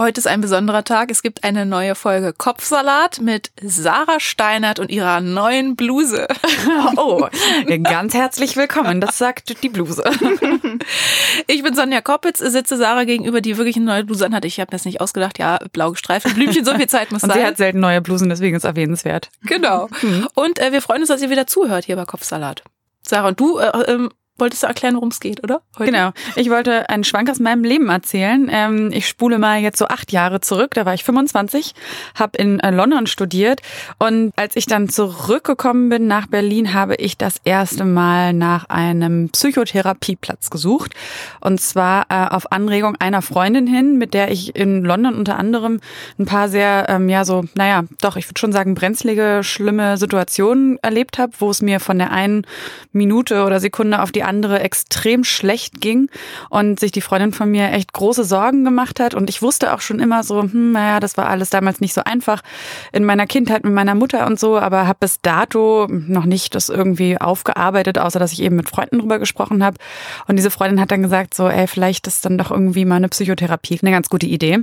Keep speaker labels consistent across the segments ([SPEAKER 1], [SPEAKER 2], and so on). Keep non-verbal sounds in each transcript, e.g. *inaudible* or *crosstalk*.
[SPEAKER 1] Heute ist ein besonderer Tag. Es gibt eine neue Folge Kopfsalat mit Sarah Steinert und ihrer neuen Bluse. *laughs*
[SPEAKER 2] Oh, ganz herzlich willkommen. Das sagt die Bluse. *laughs*
[SPEAKER 1] Ich bin Sonja Koppitz, sitze Sarah gegenüber, die wirklich eine neue Bluse anhat. Ich habe mir das nicht ausgedacht. Ja, blau gestreift, Blümchen, so viel Zeit muss *laughs*
[SPEAKER 2] Und
[SPEAKER 1] sein.
[SPEAKER 2] sie hat selten neue Blusen, deswegen ist es erwähnenswert.
[SPEAKER 1] Genau. Und äh, wir freuen uns, dass ihr wieder zuhört hier bei Kopfsalat. Sarah, und du äh, ähm, wolltest du erklären, worum es geht, oder? Heute?
[SPEAKER 2] Genau. Ich wollte einen Schwank aus meinem Leben erzählen. Ähm, ich spule mal jetzt so acht Jahre zurück. Da war ich 25, habe in äh, London studiert und als ich dann zurückgekommen bin nach Berlin, habe ich das erste Mal nach einem Psychotherapieplatz gesucht und zwar äh, auf Anregung einer Freundin hin, mit der ich in London unter anderem ein paar sehr, ähm, ja so, naja, doch, ich würde schon sagen brenzlige, schlimme Situationen erlebt habe, wo es mir von der einen Minute oder Sekunde auf die andere extrem schlecht ging und sich die Freundin von mir echt große Sorgen gemacht hat. Und ich wusste auch schon immer so, hm, naja, das war alles damals nicht so einfach in meiner Kindheit mit meiner Mutter und so, aber habe bis dato noch nicht das irgendwie aufgearbeitet, außer dass ich eben mit Freunden drüber gesprochen habe. Und diese Freundin hat dann gesagt, so, ey, vielleicht ist dann doch irgendwie mal eine Psychotherapie eine ganz gute Idee.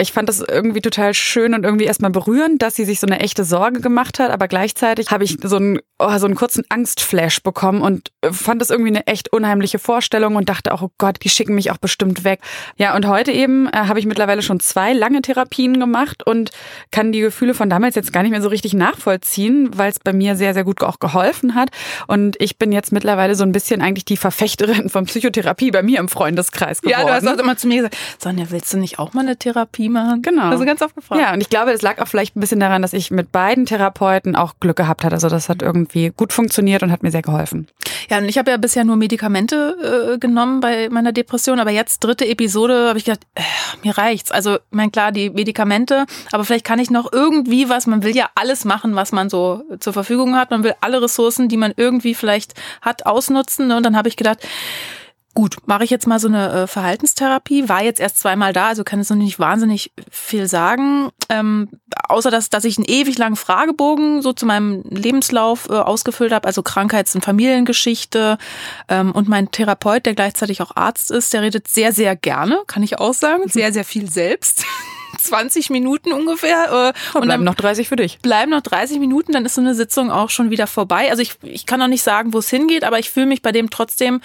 [SPEAKER 2] Ich fand das irgendwie total schön und irgendwie erstmal berührend, dass sie sich so eine echte Sorge gemacht hat, aber gleichzeitig habe ich so einen, oh, so einen kurzen Angstflash bekommen und fand das irgendwie eine echt unheimliche Vorstellung und dachte auch, oh Gott, die schicken mich auch bestimmt weg. Ja, und heute eben äh, habe ich mittlerweile schon zwei lange Therapien gemacht und kann die Gefühle von damals jetzt gar nicht mehr so richtig nachvollziehen, weil es bei mir sehr, sehr gut auch geholfen hat. Und ich bin jetzt mittlerweile so ein bisschen eigentlich die Verfechterin von Psychotherapie bei mir im Freundeskreis geworden.
[SPEAKER 1] Ja, du hast auch immer zu mir gesagt, Sonja, willst du nicht auch mal eine Therapie machen?
[SPEAKER 2] Genau.
[SPEAKER 1] Also ganz oft gefragt.
[SPEAKER 2] Ja, und ich glaube, das lag auch vielleicht ein bisschen daran, dass ich mit beiden Therapeuten auch Glück gehabt hatte. Also das hat irgendwie gut funktioniert und hat mir sehr geholfen.
[SPEAKER 1] Ja, und ich habe ja bisher nur Medikamente äh, genommen bei meiner Depression, aber jetzt dritte Episode habe ich gedacht, äh, mir reicht's. Also, ich mein klar, die Medikamente, aber vielleicht kann ich noch irgendwie was, man will ja alles machen, was man so zur Verfügung hat. Man will alle Ressourcen, die man irgendwie vielleicht hat, ausnutzen. Ne? Und dann habe ich gedacht, Gut, mache ich jetzt mal so eine äh, Verhaltenstherapie. War jetzt erst zweimal da, also kann es noch nicht wahnsinnig viel sagen. Ähm, außer dass, dass ich einen ewig langen Fragebogen so zu meinem Lebenslauf äh, ausgefüllt habe, also Krankheits- und Familiengeschichte. Ähm, und mein Therapeut, der gleichzeitig auch Arzt ist, der redet sehr, sehr gerne, kann ich auch sagen. Sehr, sehr viel selbst. *laughs* 20 Minuten ungefähr. Äh,
[SPEAKER 2] Und bleiben noch 30 für dich.
[SPEAKER 1] bleiben noch 30 Minuten, dann ist so eine Sitzung auch schon wieder vorbei. Also ich, ich kann noch nicht sagen, wo es hingeht, aber ich fühle mich bei dem trotzdem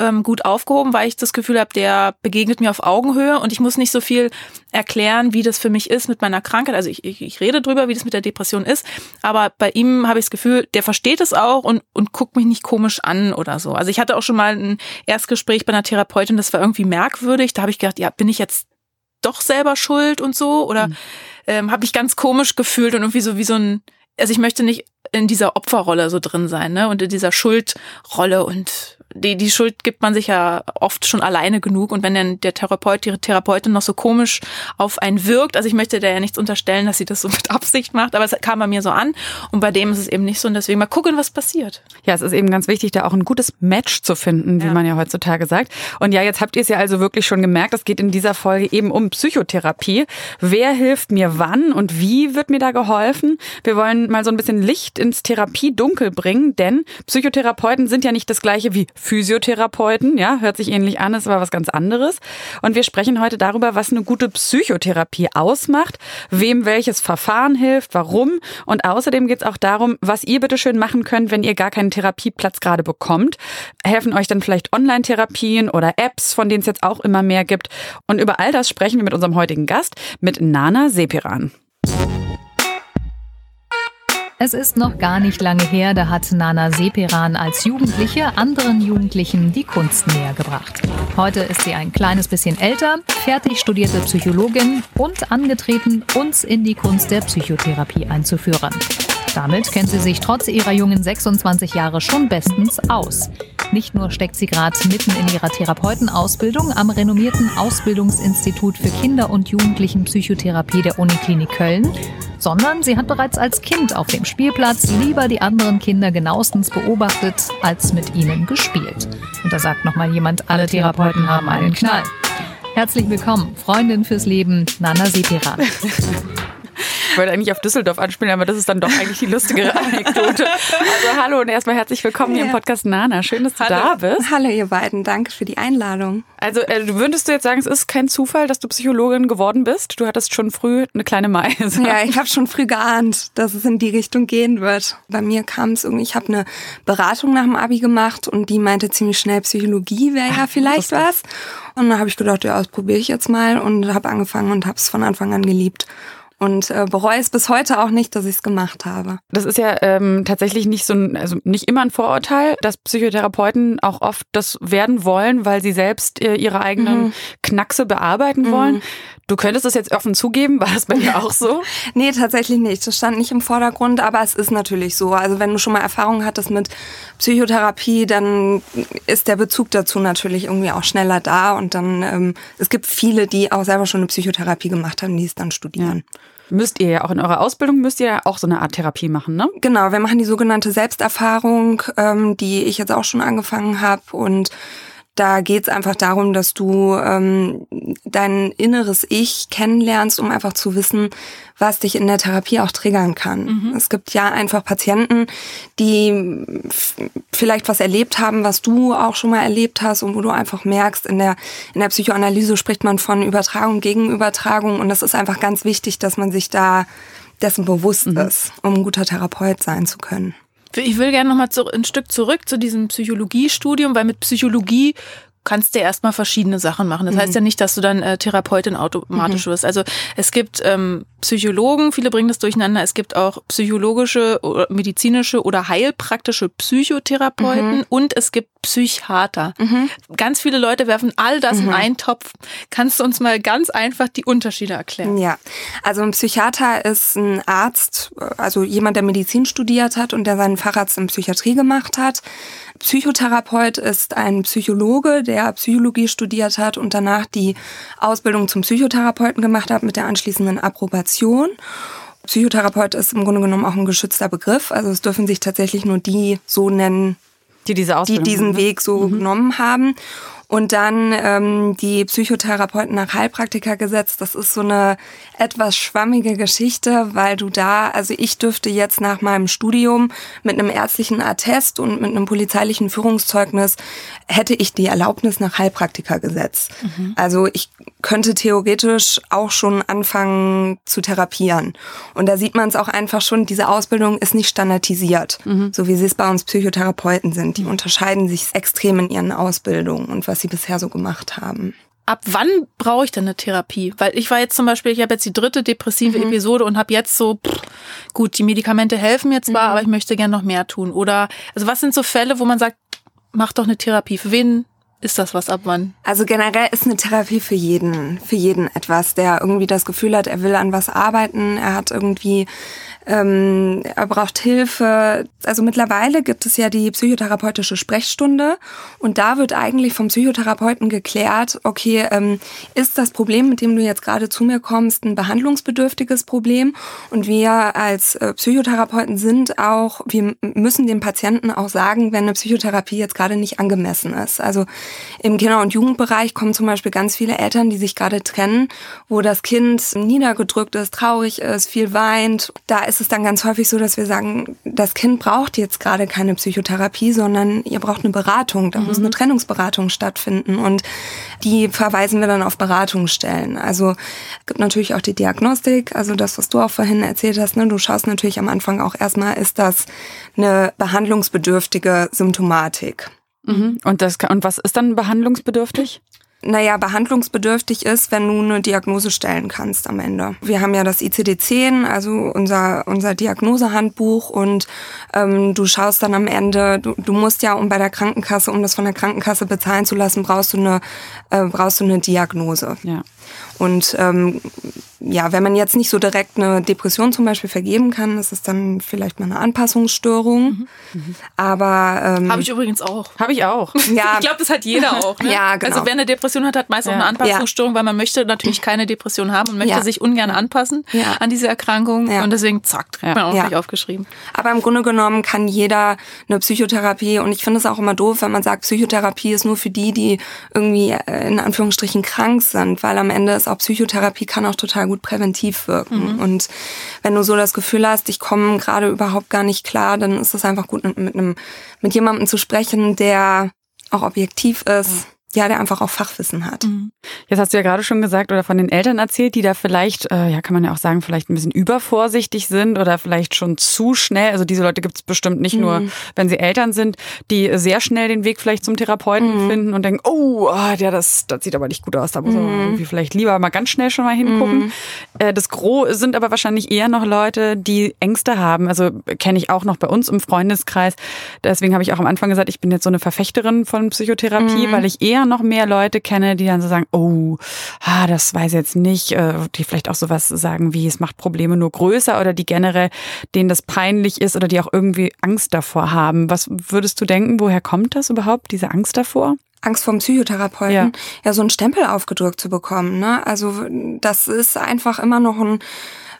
[SPEAKER 1] ähm, gut aufgehoben, weil ich das Gefühl habe, der begegnet mir auf Augenhöhe und ich muss nicht so viel erklären, wie das für mich ist mit meiner Krankheit. Also ich, ich, ich rede drüber, wie das mit der Depression ist, aber bei ihm habe ich das Gefühl, der versteht es auch und, und guckt mich nicht komisch an oder so. Also ich hatte auch schon mal ein Erstgespräch bei einer Therapeutin, das war irgendwie merkwürdig. Da habe ich gedacht, ja, bin ich jetzt doch selber schuld und so oder mhm. ähm, habe ich ganz komisch gefühlt und irgendwie so wie so ein also ich möchte nicht in dieser Opferrolle so drin sein, ne? Und in dieser Schuldrolle und die, die Schuld gibt man sich ja oft schon alleine genug. Und wenn dann der Therapeut, die Therapeutin noch so komisch auf einen wirkt, also ich möchte da ja nichts unterstellen, dass sie das so mit Absicht macht, aber es kam bei mir so an. Und bei dem ist es eben nicht so. Und deswegen mal gucken, was passiert.
[SPEAKER 2] Ja, es ist eben ganz wichtig, da auch ein gutes Match zu finden, wie
[SPEAKER 1] Ja.
[SPEAKER 2] man ja heutzutage sagt. Und ja, jetzt habt ihr es ja also wirklich schon gemerkt, es geht in dieser Folge eben um Psychotherapie. Wer hilft mir wann und wie wird mir da geholfen? Wir wollen mal so ein bisschen Licht ins Therapiedunkel bringen, denn Psychotherapeuten sind ja nicht das gleiche wie Physiotherapeuten. Ja, hört sich ähnlich an, ist aber was ganz anderes. Und wir sprechen heute darüber, was eine gute Psychotherapie ausmacht, wem welches Verfahren hilft, warum. Und außerdem geht es auch darum, was ihr bitte schön machen könnt, wenn ihr gar keinen Therapieplatz gerade bekommt. Helfen euch dann vielleicht Online-Therapien oder Apps, von denen es jetzt auch immer mehr gibt. Und über all das sprechen wir mit unserem heutigen Gast, mit Nana Sepiran.
[SPEAKER 3] Es ist noch gar nicht lange her, da hat Nana Seperan als Jugendliche anderen Jugendlichen die Kunst näher gebracht. Heute ist sie ein kleines bisschen älter, fertig studierte Psychologin und angetreten, uns in die Kunst der Psychotherapie einzuführen. Damit kennt sie sich trotz ihrer jungen 26 Jahre schon bestens aus. Nicht nur steckt sie gerade mitten in ihrer Therapeutenausbildung am renommierten Ausbildungsinstitut für Kinder- und Jugendlichenpsychotherapie der Uniklinik Köln, sondern sie hat bereits als Kind auf dem Spielplatz lieber die anderen Kinder genauestens beobachtet, als mit ihnen gespielt. Und da sagt nochmal jemand, alle Therapeuten haben einen Knall. Herzlich willkommen, Freundin fürs Leben, Nana Sepiran. *laughs*
[SPEAKER 2] Ich wollte eigentlich auf Düsseldorf anspielen, aber das ist dann doch eigentlich die lustigere *laughs* Anekdote. Also hallo und erstmal herzlich willkommen hier im Podcast Nana. Schön, dass du
[SPEAKER 4] hallo.
[SPEAKER 2] da bist.
[SPEAKER 4] Hallo ihr beiden, danke für die Einladung.
[SPEAKER 2] Also äh, würdest du jetzt sagen, es ist kein Zufall, dass du Psychologin geworden bist? Du hattest schon früh eine kleine Meise.
[SPEAKER 4] Ja, ich habe schon früh geahnt, dass es in die Richtung gehen wird. Bei mir kam es irgendwie, ich habe eine Beratung nach dem Abi gemacht und die meinte ziemlich schnell, Psychologie wäre ja vielleicht was. Und dann habe ich gedacht, ja, das probiere ich jetzt mal und habe angefangen und habe es von Anfang an geliebt und äh, bereue es bis heute auch nicht, dass ich es gemacht habe.
[SPEAKER 2] Das ist ja ähm, tatsächlich nicht so ein, also nicht immer ein Vorurteil, dass Psychotherapeuten auch oft das werden wollen, weil sie selbst äh, ihre eigenen mhm. Knackse bearbeiten mhm. wollen. Du könntest das jetzt offen zugeben, war das bei dir auch so? *laughs*
[SPEAKER 4] nee, tatsächlich nicht. Das stand nicht im Vordergrund, aber es ist natürlich so. Also wenn du schon mal Erfahrung hattest mit Psychotherapie, dann ist der Bezug dazu natürlich irgendwie auch schneller da und dann ähm, es gibt viele, die auch selber schon eine Psychotherapie gemacht haben, die es dann studieren. Ja.
[SPEAKER 2] Müsst ihr ja auch in eurer Ausbildung, müsst ihr ja auch so eine Art Therapie machen, ne?
[SPEAKER 4] Genau, wir machen die sogenannte Selbsterfahrung, ähm, die ich jetzt auch schon angefangen habe und da geht's einfach darum, dass du ähm, dein inneres Ich kennenlernst, um einfach zu wissen, was dich in der Therapie auch triggern kann. Mhm. Es gibt ja einfach Patienten, die vielleicht was erlebt haben, was du auch schon mal erlebt hast und wo du einfach merkst, in der, in der Psychoanalyse spricht man von Übertragung gegen Übertragung und das ist einfach ganz wichtig, dass man sich da dessen bewusst mhm. ist, um ein guter Therapeut sein zu können.
[SPEAKER 1] Ich will gerne nochmal ein Stück zurück zu diesem Psychologiestudium, weil mit Psychologie kannst du erstmal verschiedene Sachen machen. Das mhm. heißt ja nicht, dass du dann äh, Therapeutin automatisch mhm. wirst. Also es gibt ähm, Psychologen, viele bringen das durcheinander. Es gibt auch psychologische, oder medizinische oder heilpraktische Psychotherapeuten mhm. und es gibt Psychiater. Mhm. Ganz viele Leute werfen all das in mhm. einen Topf. Kannst du uns mal ganz einfach die Unterschiede erklären?
[SPEAKER 4] Ja, also ein Psychiater ist ein Arzt, also jemand, der Medizin studiert hat und der seinen Facharzt in Psychiatrie gemacht hat. Psychotherapeut ist ein Psychologe, der Psychologie studiert hat und danach die Ausbildung zum Psychotherapeuten gemacht hat mit der anschließenden Approbation. Psychotherapeut ist im Grunde genommen auch ein geschützter Begriff. Also es dürfen sich tatsächlich nur die so nennen,
[SPEAKER 2] die, diese
[SPEAKER 4] die diesen ne? Weg so mhm. genommen haben. Und dann ähm, die Psychotherapeuten nach Heilpraktikergesetz, das ist so eine etwas schwammige Geschichte, weil du da, also ich dürfte jetzt nach meinem Studium mit einem ärztlichen Attest und mit einem polizeilichen Führungszeugnis, hätte ich die Erlaubnis nach Heilpraktikergesetz. Mhm. Also ich könnte theoretisch auch schon anfangen zu therapieren. Und da sieht man es auch einfach schon, diese Ausbildung ist nicht standardisiert, mhm. so wie sie es bei uns Psychotherapeuten sind. Die mhm. unterscheiden sich extrem in ihren Ausbildungen und was sie bisher so gemacht haben.
[SPEAKER 1] Ab wann brauche ich denn eine Therapie? Weil ich war jetzt zum Beispiel, ich habe jetzt die dritte depressive mhm. Episode und habe jetzt so, pff, gut, die Medikamente helfen mir zwar, mhm. aber ich möchte gern noch mehr tun. Oder, also was sind so Fälle, wo man sagt, mach doch eine Therapie? Für wen ist das was ab wann?
[SPEAKER 4] Also generell ist eine Therapie für jeden, für jeden etwas, der irgendwie das Gefühl hat, er will an was arbeiten, er hat irgendwie ähm, er braucht Hilfe. Also mittlerweile gibt es ja die psychotherapeutische Sprechstunde und da wird eigentlich vom Psychotherapeuten geklärt, okay, ähm, ist das Problem, mit dem du jetzt gerade zu mir kommst, ein behandlungsbedürftiges Problem? Und wir als äh, Psychotherapeuten sind auch, wir müssen dem Patienten auch sagen, wenn eine Psychotherapie jetzt gerade nicht angemessen ist. Also im Kinder- und Jugendbereich kommen zum Beispiel ganz viele Eltern, die sich gerade trennen, wo das Kind niedergedrückt ist, traurig ist, viel weint. Da ist ist es dann ganz häufig so, dass wir sagen, das Kind braucht jetzt gerade keine Psychotherapie, sondern ihr braucht eine Beratung. Da mhm. muss eine Trennungsberatung stattfinden und die verweisen wir dann auf Beratungsstellen. Also es gibt natürlich auch die Diagnostik, also das, was du auch vorhin erzählt hast. Ne? Du schaust natürlich am Anfang auch erstmal, ist das eine behandlungsbedürftige Symptomatik.
[SPEAKER 2] Mhm. Und, das, und was ist dann behandlungsbedürftig?
[SPEAKER 4] Naja, behandlungsbedürftig ist, wenn du eine Diagnose stellen kannst am Ende. Wir haben ja das ICD-10, also unser, unser Diagnosehandbuch und ähm, du schaust dann am Ende, du, du musst ja, um bei der Krankenkasse, um das von der Krankenkasse bezahlen zu lassen, brauchst du eine, äh, brauchst du eine Diagnose. Ja. Und ähm, ja, wenn man jetzt nicht so direkt eine Depression zum Beispiel vergeben kann, ist es dann vielleicht mal eine Anpassungsstörung. Mhm. Aber ähm,
[SPEAKER 1] habe ich übrigens auch.
[SPEAKER 2] Habe ich auch. *laughs*
[SPEAKER 1] Ja. ich glaube, das hat jeder *laughs* auch. Ne? Ja, genau. Also wer eine Depression hat, hat meist ja. auch eine Anpassungsstörung, weil man möchte natürlich keine Depression haben und möchte ja. sich ungern anpassen ja. an diese Erkrankung. Und deswegen zack, hat man auch gleich aufgeschrieben.
[SPEAKER 4] Aber im Grunde genommen kann jeder eine Psychotherapie und ich finde es auch immer doof, wenn man sagt, Psychotherapie ist nur für die, die irgendwie äh, in Anführungsstrichen krank sind, weil am Ende ist auch Psychotherapie kann auch total gut gut präventiv wirken. Mhm. Und wenn du so das Gefühl hast, ich komme gerade überhaupt gar nicht klar, dann ist es einfach gut, mit einem, mit jemandem zu sprechen, der auch objektiv ist ja, der einfach auch Fachwissen hat. Mhm.
[SPEAKER 2] Jetzt hast du ja gerade schon gesagt oder von den Eltern erzählt, die da vielleicht, äh, ja, kann man ja auch sagen, vielleicht ein bisschen übervorsichtig sind oder vielleicht schon zu schnell. Also diese Leute gibt es bestimmt nicht mhm. nur, wenn sie Eltern sind, die sehr schnell den Weg vielleicht zum Therapeuten mhm. finden und denken, oh, oh, ja, das, das sieht aber nicht gut aus, da muss man mhm. irgendwie vielleicht lieber mal ganz schnell schon mal hingucken. Mhm. Äh, das Gros sind aber wahrscheinlich eher noch Leute, die Ängste haben. Also kenne ich auch noch bei uns im Freundeskreis. Deswegen habe ich auch am Anfang gesagt, ich bin jetzt so eine Verfechterin von Psychotherapie, mhm. weil ich eher noch mehr Leute kenne, die dann so sagen, oh, ah, das weiß ich jetzt nicht, äh, die vielleicht auch sowas sagen wie, es macht Probleme nur größer oder die generell, denen das peinlich ist oder die auch irgendwie Angst davor haben. Was würdest du denken, woher kommt das überhaupt, diese Angst davor?
[SPEAKER 4] Angst vom Psychotherapeuten, ja. ja, so einen Stempel aufgedrückt zu bekommen. Ne? Also das ist einfach immer noch ein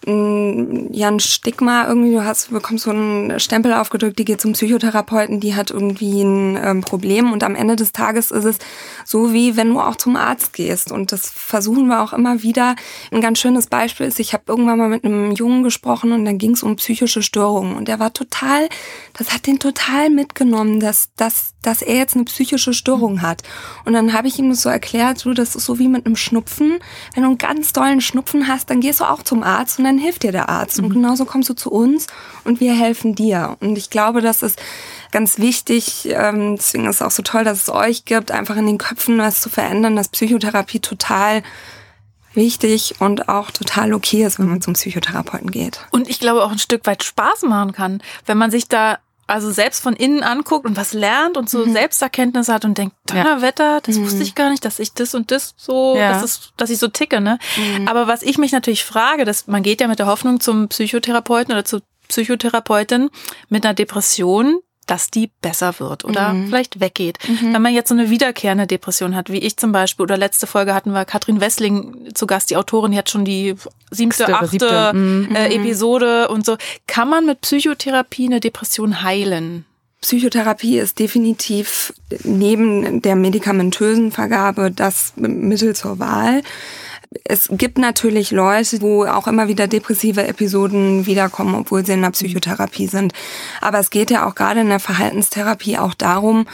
[SPEAKER 4] ja ein Stigma irgendwie, du hast, bekommst so einen Stempel aufgedrückt, die geht zum Psychotherapeuten, die hat irgendwie ein ähm, Problem. Und am Ende des Tages ist es so wie wenn du auch zum Arzt gehst. Und das versuchen wir auch immer wieder. Ein ganz schönes Beispiel ist, ich habe irgendwann mal mit einem Jungen gesprochen und dann ging es um psychische Störungen. Und der war total, das hat den total mitgenommen, dass, dass, dass er jetzt eine psychische Störung hat. Und dann habe ich ihm das so erklärt, du, das ist so wie mit einem Schnupfen, wenn du einen ganz dollen Schnupfen hast, dann gehst du auch zum Arzt und dann dann hilft dir der Arzt. Und mhm. genauso kommst du zu uns und wir helfen dir. Und ich glaube, das ist ganz wichtig. Ähm, deswegen ist es auch so toll, dass es euch gibt, einfach in den Köpfen was zu verändern, dass Psychotherapie total wichtig und auch total okay ist, wenn man zum Psychotherapeuten geht.
[SPEAKER 1] Und ich glaube auch ein Stück weit Spaß machen kann, wenn man sich da also selbst von innen anguckt und was lernt und so mhm. Selbsterkenntnis hat und denkt, Donnerwetter, das mhm. wusste ich gar nicht, dass ich das und das so, ja. das ist, dass ich so ticke, ne? Mhm. Aber was ich mich natürlich frage, dass man geht ja mit der Hoffnung zum Psychotherapeuten oder zur Psychotherapeutin mit einer Depression, dass die besser wird oder mhm. vielleicht weggeht. Mhm. Wenn man jetzt so eine wiederkehrende Depression hat, wie ich zum Beispiel, oder letzte Folge hatten wir Katrin Wessling zu Gast, die Autorin, die hat schon die siebte, achte siebte. Mhm. Äh, Episode und so. Kann man mit Psychotherapie eine Depression heilen?
[SPEAKER 4] Psychotherapie ist definitiv neben der medikamentösen Vergabe das Mittel zur Wahl es gibt natürlich Leute, wo auch immer wieder depressive Episoden wiederkommen, obwohl sie in der Psychotherapie sind. Aber es geht ja auch gerade in der Verhaltenstherapie auch darum,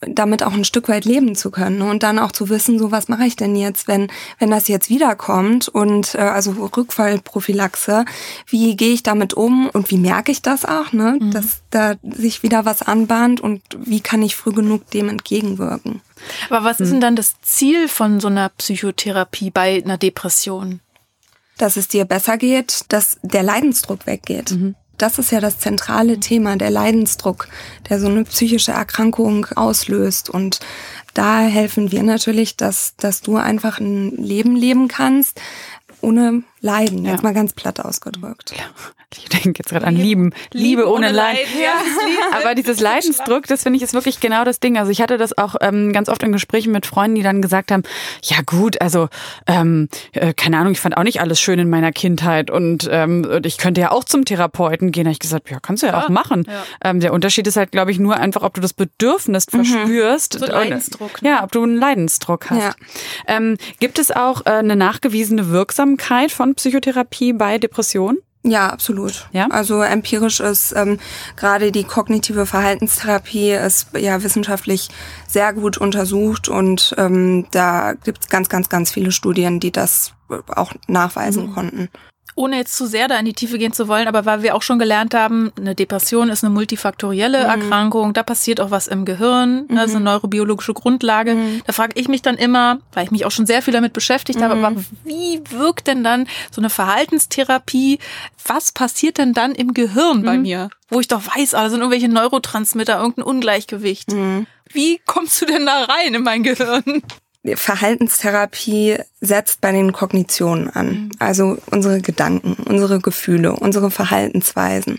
[SPEAKER 4] damit auch ein Stück weit leben zu können und dann auch zu wissen, so was mache ich denn jetzt, wenn wenn das jetzt wiederkommt und äh, also Rückfallprophylaxe, wie gehe ich damit um und wie merke ich das auch, ne, mhm. dass da sich wieder was anbahnt und wie kann ich früh genug dem entgegenwirken?
[SPEAKER 1] Aber was ist denn dann das Ziel von so einer Psychotherapie bei einer Depression?
[SPEAKER 4] Dass es dir besser geht, dass der Leidensdruck weggeht. Mhm. Das ist ja das zentrale Thema, der Leidensdruck, der so eine psychische Erkrankung auslöst. Und da helfen wir natürlich, dass, dass du einfach ein Leben leben kannst, ohne Leiden, ja. jetzt mal ganz platt ausgedrückt. Ja.
[SPEAKER 2] Ich denke jetzt gerade an Lieben. Liebe, Liebe ohne, ohne Leiden. Leid. Ja. *laughs* Aber dieses Leidensdruck, das finde ich ist wirklich genau das Ding. Also ich hatte das auch ähm, ganz oft in Gesprächen mit Freunden, die dann gesagt haben, ja gut, also ähm, äh, keine Ahnung, ich fand auch nicht alles schön in meiner Kindheit und ähm, ich könnte ja auch zum Therapeuten gehen. Da habe ich gesagt, ja, kannst du ja, ja. auch machen. Ja. Ähm, der Unterschied ist halt, glaube ich, nur einfach, ob du das Bedürfnis mhm. verspürst.
[SPEAKER 1] So Leidensdruck. Ne?
[SPEAKER 2] Ja, ob du einen Leidensdruck hast. Ja. Ähm, gibt es auch äh, eine nachgewiesene Wirksamkeit von Psychotherapie bei Depressionen?
[SPEAKER 4] Ja, absolut. Ja? Also empirisch ist ähm, gerade die kognitive Verhaltenstherapie ist ja wissenschaftlich sehr gut untersucht und ähm, da gibt es ganz, ganz, ganz viele Studien, die das auch nachweisen mhm. konnten
[SPEAKER 1] ohne jetzt zu sehr da in die Tiefe gehen zu wollen, aber weil wir auch schon gelernt haben, eine Depression ist eine multifaktorielle mhm. Erkrankung, da passiert auch was im Gehirn, mhm. das ist eine neurobiologische Grundlage. Mhm. Da frage ich mich dann immer, weil ich mich auch schon sehr viel damit beschäftigt habe, mhm. aber wie wirkt denn dann so eine Verhaltenstherapie? Was passiert denn dann im Gehirn bei mhm. mir? Wo ich doch weiß, also sind irgendwelche Neurotransmitter, irgendein Ungleichgewicht. Mhm. Wie kommst du denn da rein in mein Gehirn?
[SPEAKER 4] Verhaltenstherapie setzt bei den Kognitionen an, mhm. also unsere Gedanken, unsere Gefühle, unsere Verhaltensweisen.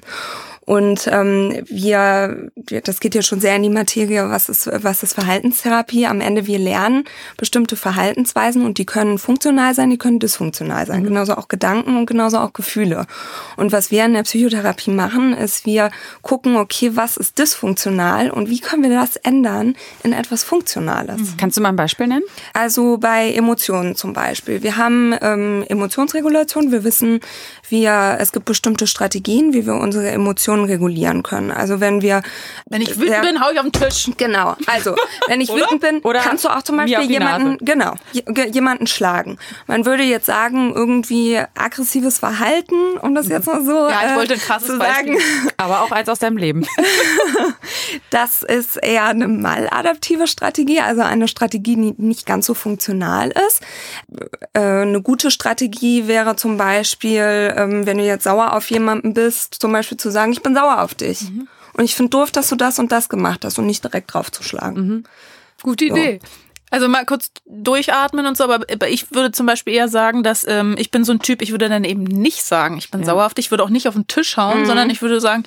[SPEAKER 4] Und ähm, wir, das geht ja schon sehr in die Materie, was ist, was ist Verhaltenstherapie? Am Ende wir lernen bestimmte Verhaltensweisen und die können funktional sein, die können dysfunktional sein. Mhm. Genauso auch Gedanken und genauso auch Gefühle. Und was wir in der Psychotherapie machen, ist, wir gucken, okay, was ist dysfunktional und wie können wir das ändern in etwas Funktionales? Mhm.
[SPEAKER 2] Kannst du mal ein Beispiel nennen?
[SPEAKER 4] Also bei Emotionen zum Beispiel. Wir haben ähm, Emotionsregulation. Wir wissen, wir, es gibt bestimmte Strategien, wie wir unsere Emotionen regulieren können. Also wenn wir...
[SPEAKER 1] Wenn ich wütend bin, hau ich auf den Tisch.
[SPEAKER 4] Genau. Also, wenn ich *laughs* wütend bin, Oder kannst du auch zum Beispiel jemanden, genau, jemanden schlagen. Man würde jetzt sagen, irgendwie aggressives Verhalten, um das jetzt mal so
[SPEAKER 1] ja, ich wollte ein krasses zu sagen. *laughs*
[SPEAKER 2] Aber auch eins aus deinem Leben. *laughs*
[SPEAKER 4] das ist eher eine maladaptive Strategie, also eine Strategie, die nicht ganz so funktional ist. Äh, eine gute Strategie wäre zum Beispiel, ähm, wenn du jetzt sauer auf jemanden bist, zum Beispiel zu sagen, ich bin sauer auf dich. Mhm. Und ich finde doof, dass du das und das gemacht hast und nicht direkt draufzuschlagen. Mhm.
[SPEAKER 1] Gute Idee. So. Also mal kurz durchatmen und so, aber ich würde zum Beispiel eher sagen, dass ähm, ich bin so ein Typ, ich würde dann eben nicht sagen, ich bin ja. sauer auf dich, ich würde auch nicht auf den Tisch hauen, mhm. sondern ich würde sagen,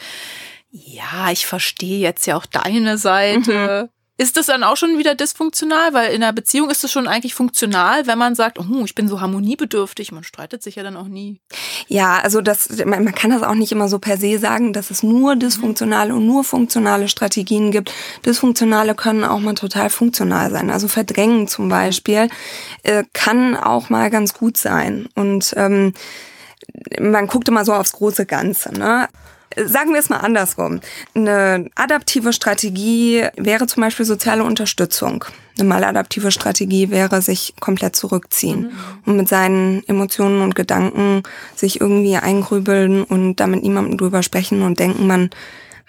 [SPEAKER 1] ja, ich verstehe jetzt ja auch deine Seite. Mhm. Ist das dann auch schon wieder dysfunktional? Weil in einer Beziehung ist es schon eigentlich funktional, wenn man sagt, oh, ich bin so harmoniebedürftig. Man streitet sich ja dann auch nie.
[SPEAKER 4] Ja, also das, man, man kann das auch nicht immer so per se sagen, dass es nur dysfunktionale und nur funktionale Strategien gibt. Dysfunktionale können auch mal total funktional sein. Also verdrängen zum Beispiel äh, kann auch mal ganz gut sein. Und ähm, man guckt immer so aufs große Ganze. Ne? Sagen wir es mal andersrum. Eine adaptive Strategie wäre zum Beispiel soziale Unterstützung. Eine maladaptive Strategie wäre sich komplett zurückziehen mhm. und mit seinen Emotionen und Gedanken sich irgendwie eingrübeln und damit niemandem drüber sprechen und denken, man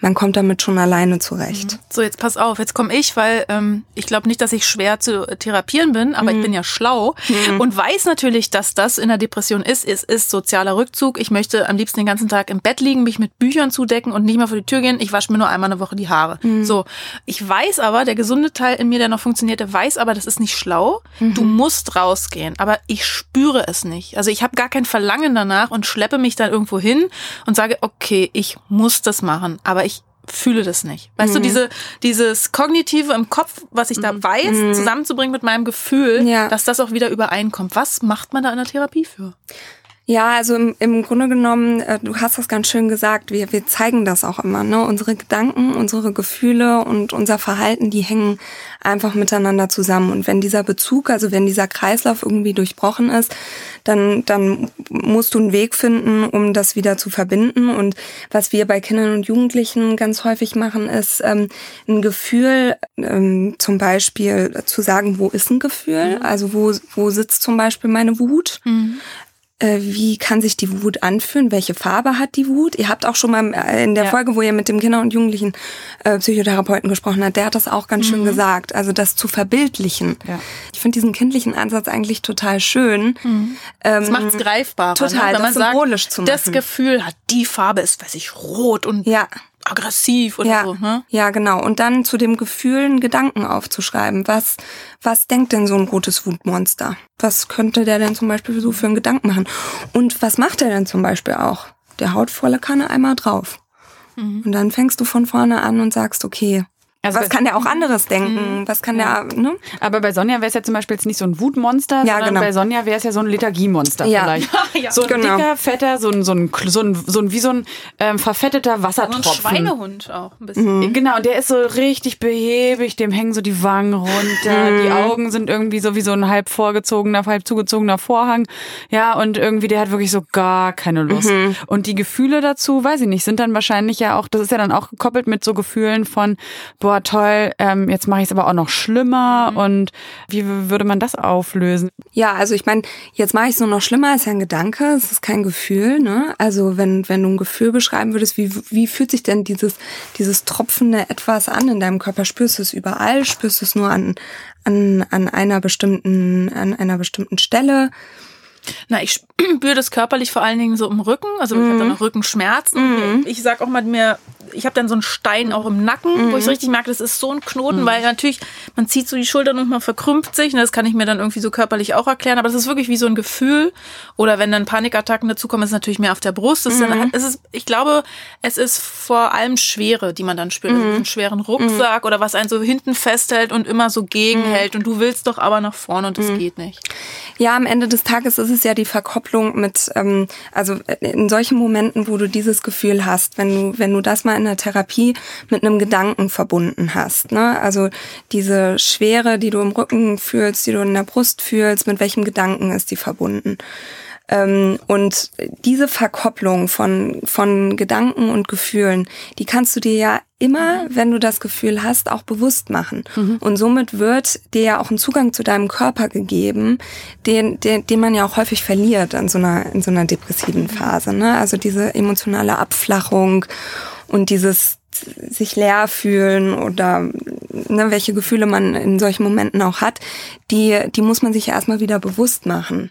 [SPEAKER 4] man kommt damit schon alleine zurecht. Mhm.
[SPEAKER 1] So, jetzt pass auf, jetzt komme ich, weil ähm, ich glaube nicht, dass ich schwer zu therapieren bin, aber mhm. ich bin ja schlau mhm. und weiß natürlich, dass das in der Depression ist. Es ist sozialer Rückzug. Ich möchte am liebsten den ganzen Tag im Bett liegen, mich mit Büchern zudecken und nicht mal vor die Tür gehen. Ich wasche mir nur einmal eine Woche die Haare. Mhm. So, ich weiß aber, der gesunde Teil in mir, der noch funktioniert, der weiß aber, das ist nicht schlau. Mhm. Du musst rausgehen, aber ich spüre es nicht. Also ich habe gar kein Verlangen danach und schleppe mich dann irgendwo hin und sage, okay, ich muss das machen, aber ich fühle das nicht. Weißt mhm. du, diese, dieses Kognitive im Kopf, was ich da mhm. weiß, mhm. zusammenzubringen mit meinem Gefühl, ja. dass das auch wieder übereinkommt. Was macht man da in der Therapie für?
[SPEAKER 4] Ja, also im, im Grunde genommen, äh, du hast das ganz schön gesagt, wir, wir zeigen das auch immer. Ne? Unsere Gedanken, unsere Gefühle und unser Verhalten, die hängen einfach miteinander zusammen. Und wenn dieser Bezug, also wenn dieser Kreislauf irgendwie durchbrochen ist, dann, dann musst du einen Weg finden, um das wieder zu verbinden. Und was wir bei Kindern und Jugendlichen ganz häufig machen, ist ähm, ein Gefühl, ähm, zum Beispiel zu sagen, wo ist ein Gefühl? Also wo, wo sitzt zum Beispiel meine Wut? Mhm. Äh, wie kann sich die Wut anfühlen? Welche Farbe hat die Wut? Ihr habt auch schon mal äh, in der ja. Folge, wo ihr mit dem Kinder- und Jugendlichen äh, Psychotherapeuten gesprochen habt, der hat das auch ganz mhm. schön gesagt. Also das zu verbildlichen. Ja. Ich finde diesen kindlichen Ansatz eigentlich total schön.
[SPEAKER 1] Mhm. Ähm, das macht's greifbar.
[SPEAKER 4] Total, ne? wenn man symbolisch sagt, zu machen.
[SPEAKER 1] Das Gefühl hat, die Farbe ist, weiß ich, rot und ja aggressiv oder
[SPEAKER 4] ja,
[SPEAKER 1] so. Ne?
[SPEAKER 4] Ja, genau. Und dann zu dem Gefühl einen Gedanken aufzuschreiben. Was, was denkt denn so ein rotes Wutmonster? Was könnte der denn zum Beispiel so für einen Gedanken machen? Und was macht er denn zum Beispiel auch? Der haut volle Kanne einmal drauf. Mhm. Und dann fängst du von vorne an und sagst, okay, also was kann der auch anderes denken? Mhm. Was kann ja. der, ne?
[SPEAKER 2] Aber bei Sonja wäre es ja zum Beispiel jetzt nicht so ein Wutmonster, ja, sondern genau. bei Sonja wäre es ja so ein Lethargiemonster ja. vielleicht. *laughs* ja, so ein genau. dicker, fetter, so ein, so ein, so ein, so ein wie so ein ähm, verfetteter Wassertropfen. So
[SPEAKER 1] ein Schweinehund auch ein bisschen.
[SPEAKER 2] Mhm. Genau, der ist so richtig behäbig, dem hängen so die Wangen runter, mhm. die Augen sind irgendwie so wie so ein halb vorgezogener, halb zugezogener Vorhang. Ja, und irgendwie der hat wirklich so gar keine Lust. Mhm. Und die Gefühle dazu, weiß ich nicht, sind dann wahrscheinlich ja auch, das ist ja dann auch gekoppelt mit so Gefühlen von, boah, boah, toll, ähm, jetzt mache ich es aber auch noch schlimmer. Mhm. Und wie würde man das auflösen?
[SPEAKER 4] Ja, also ich meine, jetzt mache ich es nur noch schlimmer, ist ja ein Gedanke, es ist kein Gefühl. Ne? Also wenn, wenn du ein Gefühl beschreiben würdest, wie, wie fühlt sich denn dieses, dieses tropfende etwas an in deinem Körper? Spürst du es überall? Spürst du es nur an, an, an einer bestimmten, an einer bestimmten Stelle?
[SPEAKER 1] Na, ich *clears throat* spüre das körperlich vor allen Dingen so im Rücken. Also ich habe dann mhm. noch Rückenschmerzen. Mhm. Ich sag auch mal mir, ich habe dann so einen Stein auch im Nacken, mhm. wo ich richtig merke, das ist so ein Knoten, mhm. weil natürlich, man zieht so die Schultern und man verkrümmt sich. Ne, das kann ich mir dann irgendwie so körperlich auch erklären, aber das ist wirklich wie so ein Gefühl. Oder wenn dann Panikattacken dazukommen, ist es natürlich mehr auf der Brust. Das mhm. dann, es ist, ich glaube, es ist vor allem Schwere, die man dann spürt. Also mhm. einen schweren Rucksack mhm. oder was einen so hinten festhält und immer so gegenhält. Und du willst doch aber nach vorne und das geht nicht.
[SPEAKER 4] Ja, am Ende des Tages ist es ja die Verkopplung mit, ähm, also in solchen Momenten, wo du dieses Gefühl hast, wenn du, wenn du das mal in der Therapie mit einem Gedanken verbunden hast, ne? Also diese Schwere, die du im Rücken fühlst, die du in der Brust fühlst, mit welchem Gedanken ist die verbunden? Ähm, und diese Verkopplung von, von Gedanken und Gefühlen, die kannst du dir ja immer, wenn du das Gefühl hast, auch bewusst machen. Mhm. Und somit wird dir ja auch ein Zugang zu deinem Körper gegeben, den, den, den man ja auch häufig verliert in so einer, in so einer depressiven Phase. Ne? Also diese emotionale Abflachung und dieses sich leer fühlen oder ne, welche Gefühle man in solchen Momenten auch hat, die, die muss man sich ja erstmal wieder bewusst machen.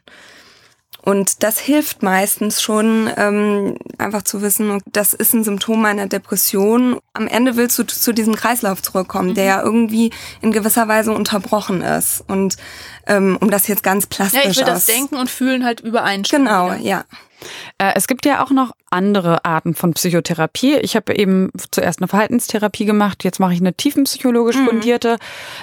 [SPEAKER 4] Und das hilft meistens schon, ähm, einfach zu wissen, das ist ein Symptom meiner Depression. Am Ende willst du zu diesem Kreislauf zurückkommen, der ja irgendwie in gewisser Weise unterbrochen ist. Und ähm, um das jetzt ganz plastisch
[SPEAKER 1] Ja, ich will das Denken und Fühlen halt übereinstimmen.
[SPEAKER 4] Genau, ja.
[SPEAKER 2] Äh, es gibt ja auch noch andere Arten von Psychotherapie. Ich habe eben zuerst eine Verhaltenstherapie gemacht, jetzt mache ich eine tiefenpsychologisch mhm. fundierte.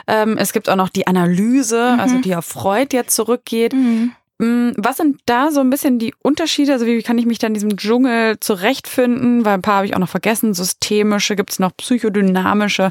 [SPEAKER 2] Mhm. Es gibt auch noch die Analyse, mhm. also die auf Freud jetzt zurückgeht. Mhm. Mm, was sind da so ein bisschen die Unterschiede? Also wie kann ich mich da in diesem Dschungel zurechtfinden? Weil ein paar habe ich auch noch vergessen. Systemische, gibt es noch psychodynamische.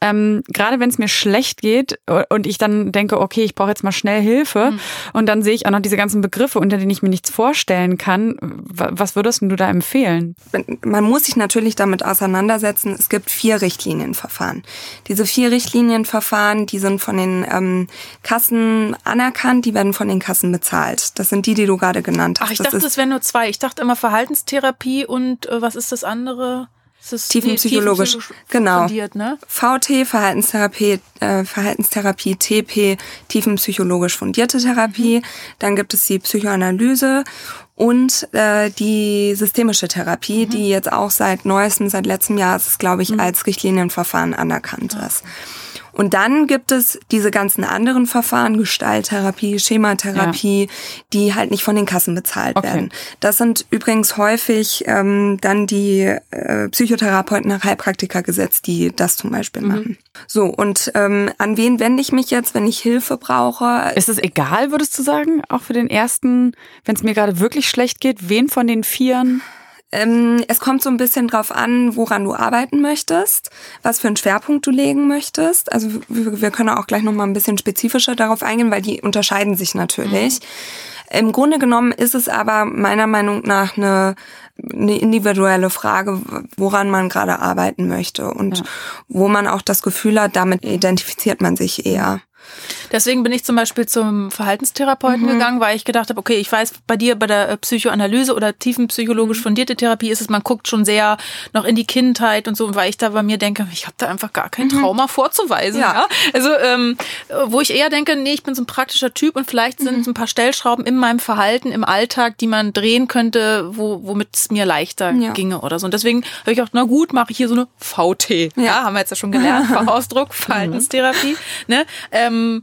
[SPEAKER 2] Ähm, gerade wenn es mir schlecht geht und ich dann denke, okay, ich brauche jetzt mal schnell Hilfe mhm. und dann sehe ich auch noch diese ganzen Begriffe, unter denen ich mir nichts vorstellen kann. Was würdest du da empfehlen?
[SPEAKER 4] Man muss sich natürlich damit auseinandersetzen. Es gibt vier Richtlinienverfahren. Diese vier Richtlinienverfahren, die sind von den ähm, Kassen anerkannt, die werden von den Kassen bezahlt bezahlt. Das sind die, die du gerade genannt hast.
[SPEAKER 1] Ach, ich dachte, es wären nur zwei. Ich dachte immer Verhaltenstherapie und äh, was ist das andere?
[SPEAKER 4] Das tiefenpsychologisch, tiefenpsychologisch genau. Fundiert, ne? VT, Verhaltenstherapie, äh, Verhaltenstherapie, TP, tiefenpsychologisch fundierte Therapie. Mhm. Dann gibt es die Psychoanalyse und äh, die systemische Therapie, mhm. die jetzt auch seit neuestem, seit letztem Jahr, ist, glaube ich, mhm. als Richtlinienverfahren anerkannt ist. Und dann gibt es diese ganzen anderen Verfahren, Gestalttherapie, Schematherapie, ja. die halt nicht von den Kassen bezahlt okay. werden. Das sind übrigens häufig ähm, dann die äh, Psychotherapeuten nach Heilpraktikergesetz, die das zum Beispiel mhm. machen. So, und ähm, an wen wende ich mich jetzt, wenn ich Hilfe brauche?
[SPEAKER 2] Ist es egal, würdest du sagen, auch für den ersten, wenn es mir gerade wirklich schlecht geht, wen von den Vieren?
[SPEAKER 4] Ähm, es kommt so ein bisschen drauf an, woran du arbeiten möchtest, was für einen Schwerpunkt du legen möchtest. Also wir können auch gleich noch mal ein bisschen spezifischer darauf eingehen, weil die unterscheiden sich natürlich. Mhm. Im Grunde genommen ist es aber meiner Meinung nach eine eine individuelle Frage, woran man gerade arbeiten möchte und ja. wo man auch das Gefühl hat, damit identifiziert man sich eher.
[SPEAKER 1] Deswegen bin ich zum Beispiel zum Verhaltenstherapeuten mhm. gegangen, weil ich gedacht habe, okay, ich weiß, bei dir bei der äh, Psychoanalyse oder tiefenpsychologisch mhm. fundierte Therapie ist es, man guckt schon sehr noch in die Kindheit und so, weil ich da bei mir denke, ich habe da einfach gar kein mhm. Trauma vorzuweisen. Ja. ja? Also ähm, wo ich eher denke, nee, ich bin so ein praktischer Typ und vielleicht sind mhm. ein paar Stellschrauben in meinem Verhalten im Alltag, die man drehen könnte, wo, womit es mir leichter ja. ginge oder so. Und deswegen habe ich auch, na gut, mache ich hier so eine VT. Ja, ja haben wir jetzt ja schon gelernt, *laughs* Fachausdruck, Verhaltenstherapie. Ne? Ähm,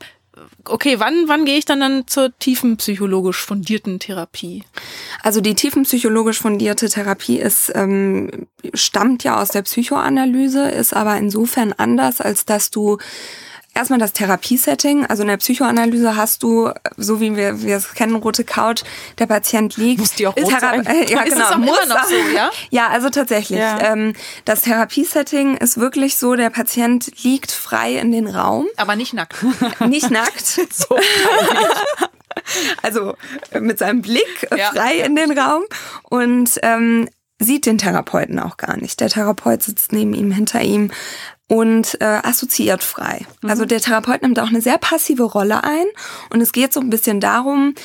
[SPEAKER 1] okay, wann, wann gehe ich dann, dann zur tiefenpsychologisch fundierten Therapie?
[SPEAKER 4] Also die tiefenpsychologisch fundierte Therapie ist, ähm, stammt ja aus der Psychoanalyse, ist aber insofern anders, als dass du erstmal das Therapiesetting. Also in der Psychoanalyse hast du, so wie wir, wir es kennen, rote Couch, der Patient liegt.
[SPEAKER 2] Muss die auch rot sein?
[SPEAKER 4] Äh, *laughs* ja, *laughs*
[SPEAKER 1] ist
[SPEAKER 4] genau.
[SPEAKER 1] Es auch
[SPEAKER 4] muss
[SPEAKER 1] immer noch so, ja? *laughs*
[SPEAKER 4] Ja, also tatsächlich. Ja. Ähm, das Therapiesetting ist wirklich so, der Patient liegt frei in den Raum.
[SPEAKER 1] Aber nicht nackt.
[SPEAKER 4] nicht nackt. so also mit seinem Blick ja. frei in den Raum und ähm, sieht den Therapeuten auch gar nicht. Der Therapeut sitzt neben ihm, hinter ihm, und äh, assoziiert frei. Mhm. Also der Therapeut nimmt auch eine sehr passive Rolle ein und es geht so ein bisschen darum,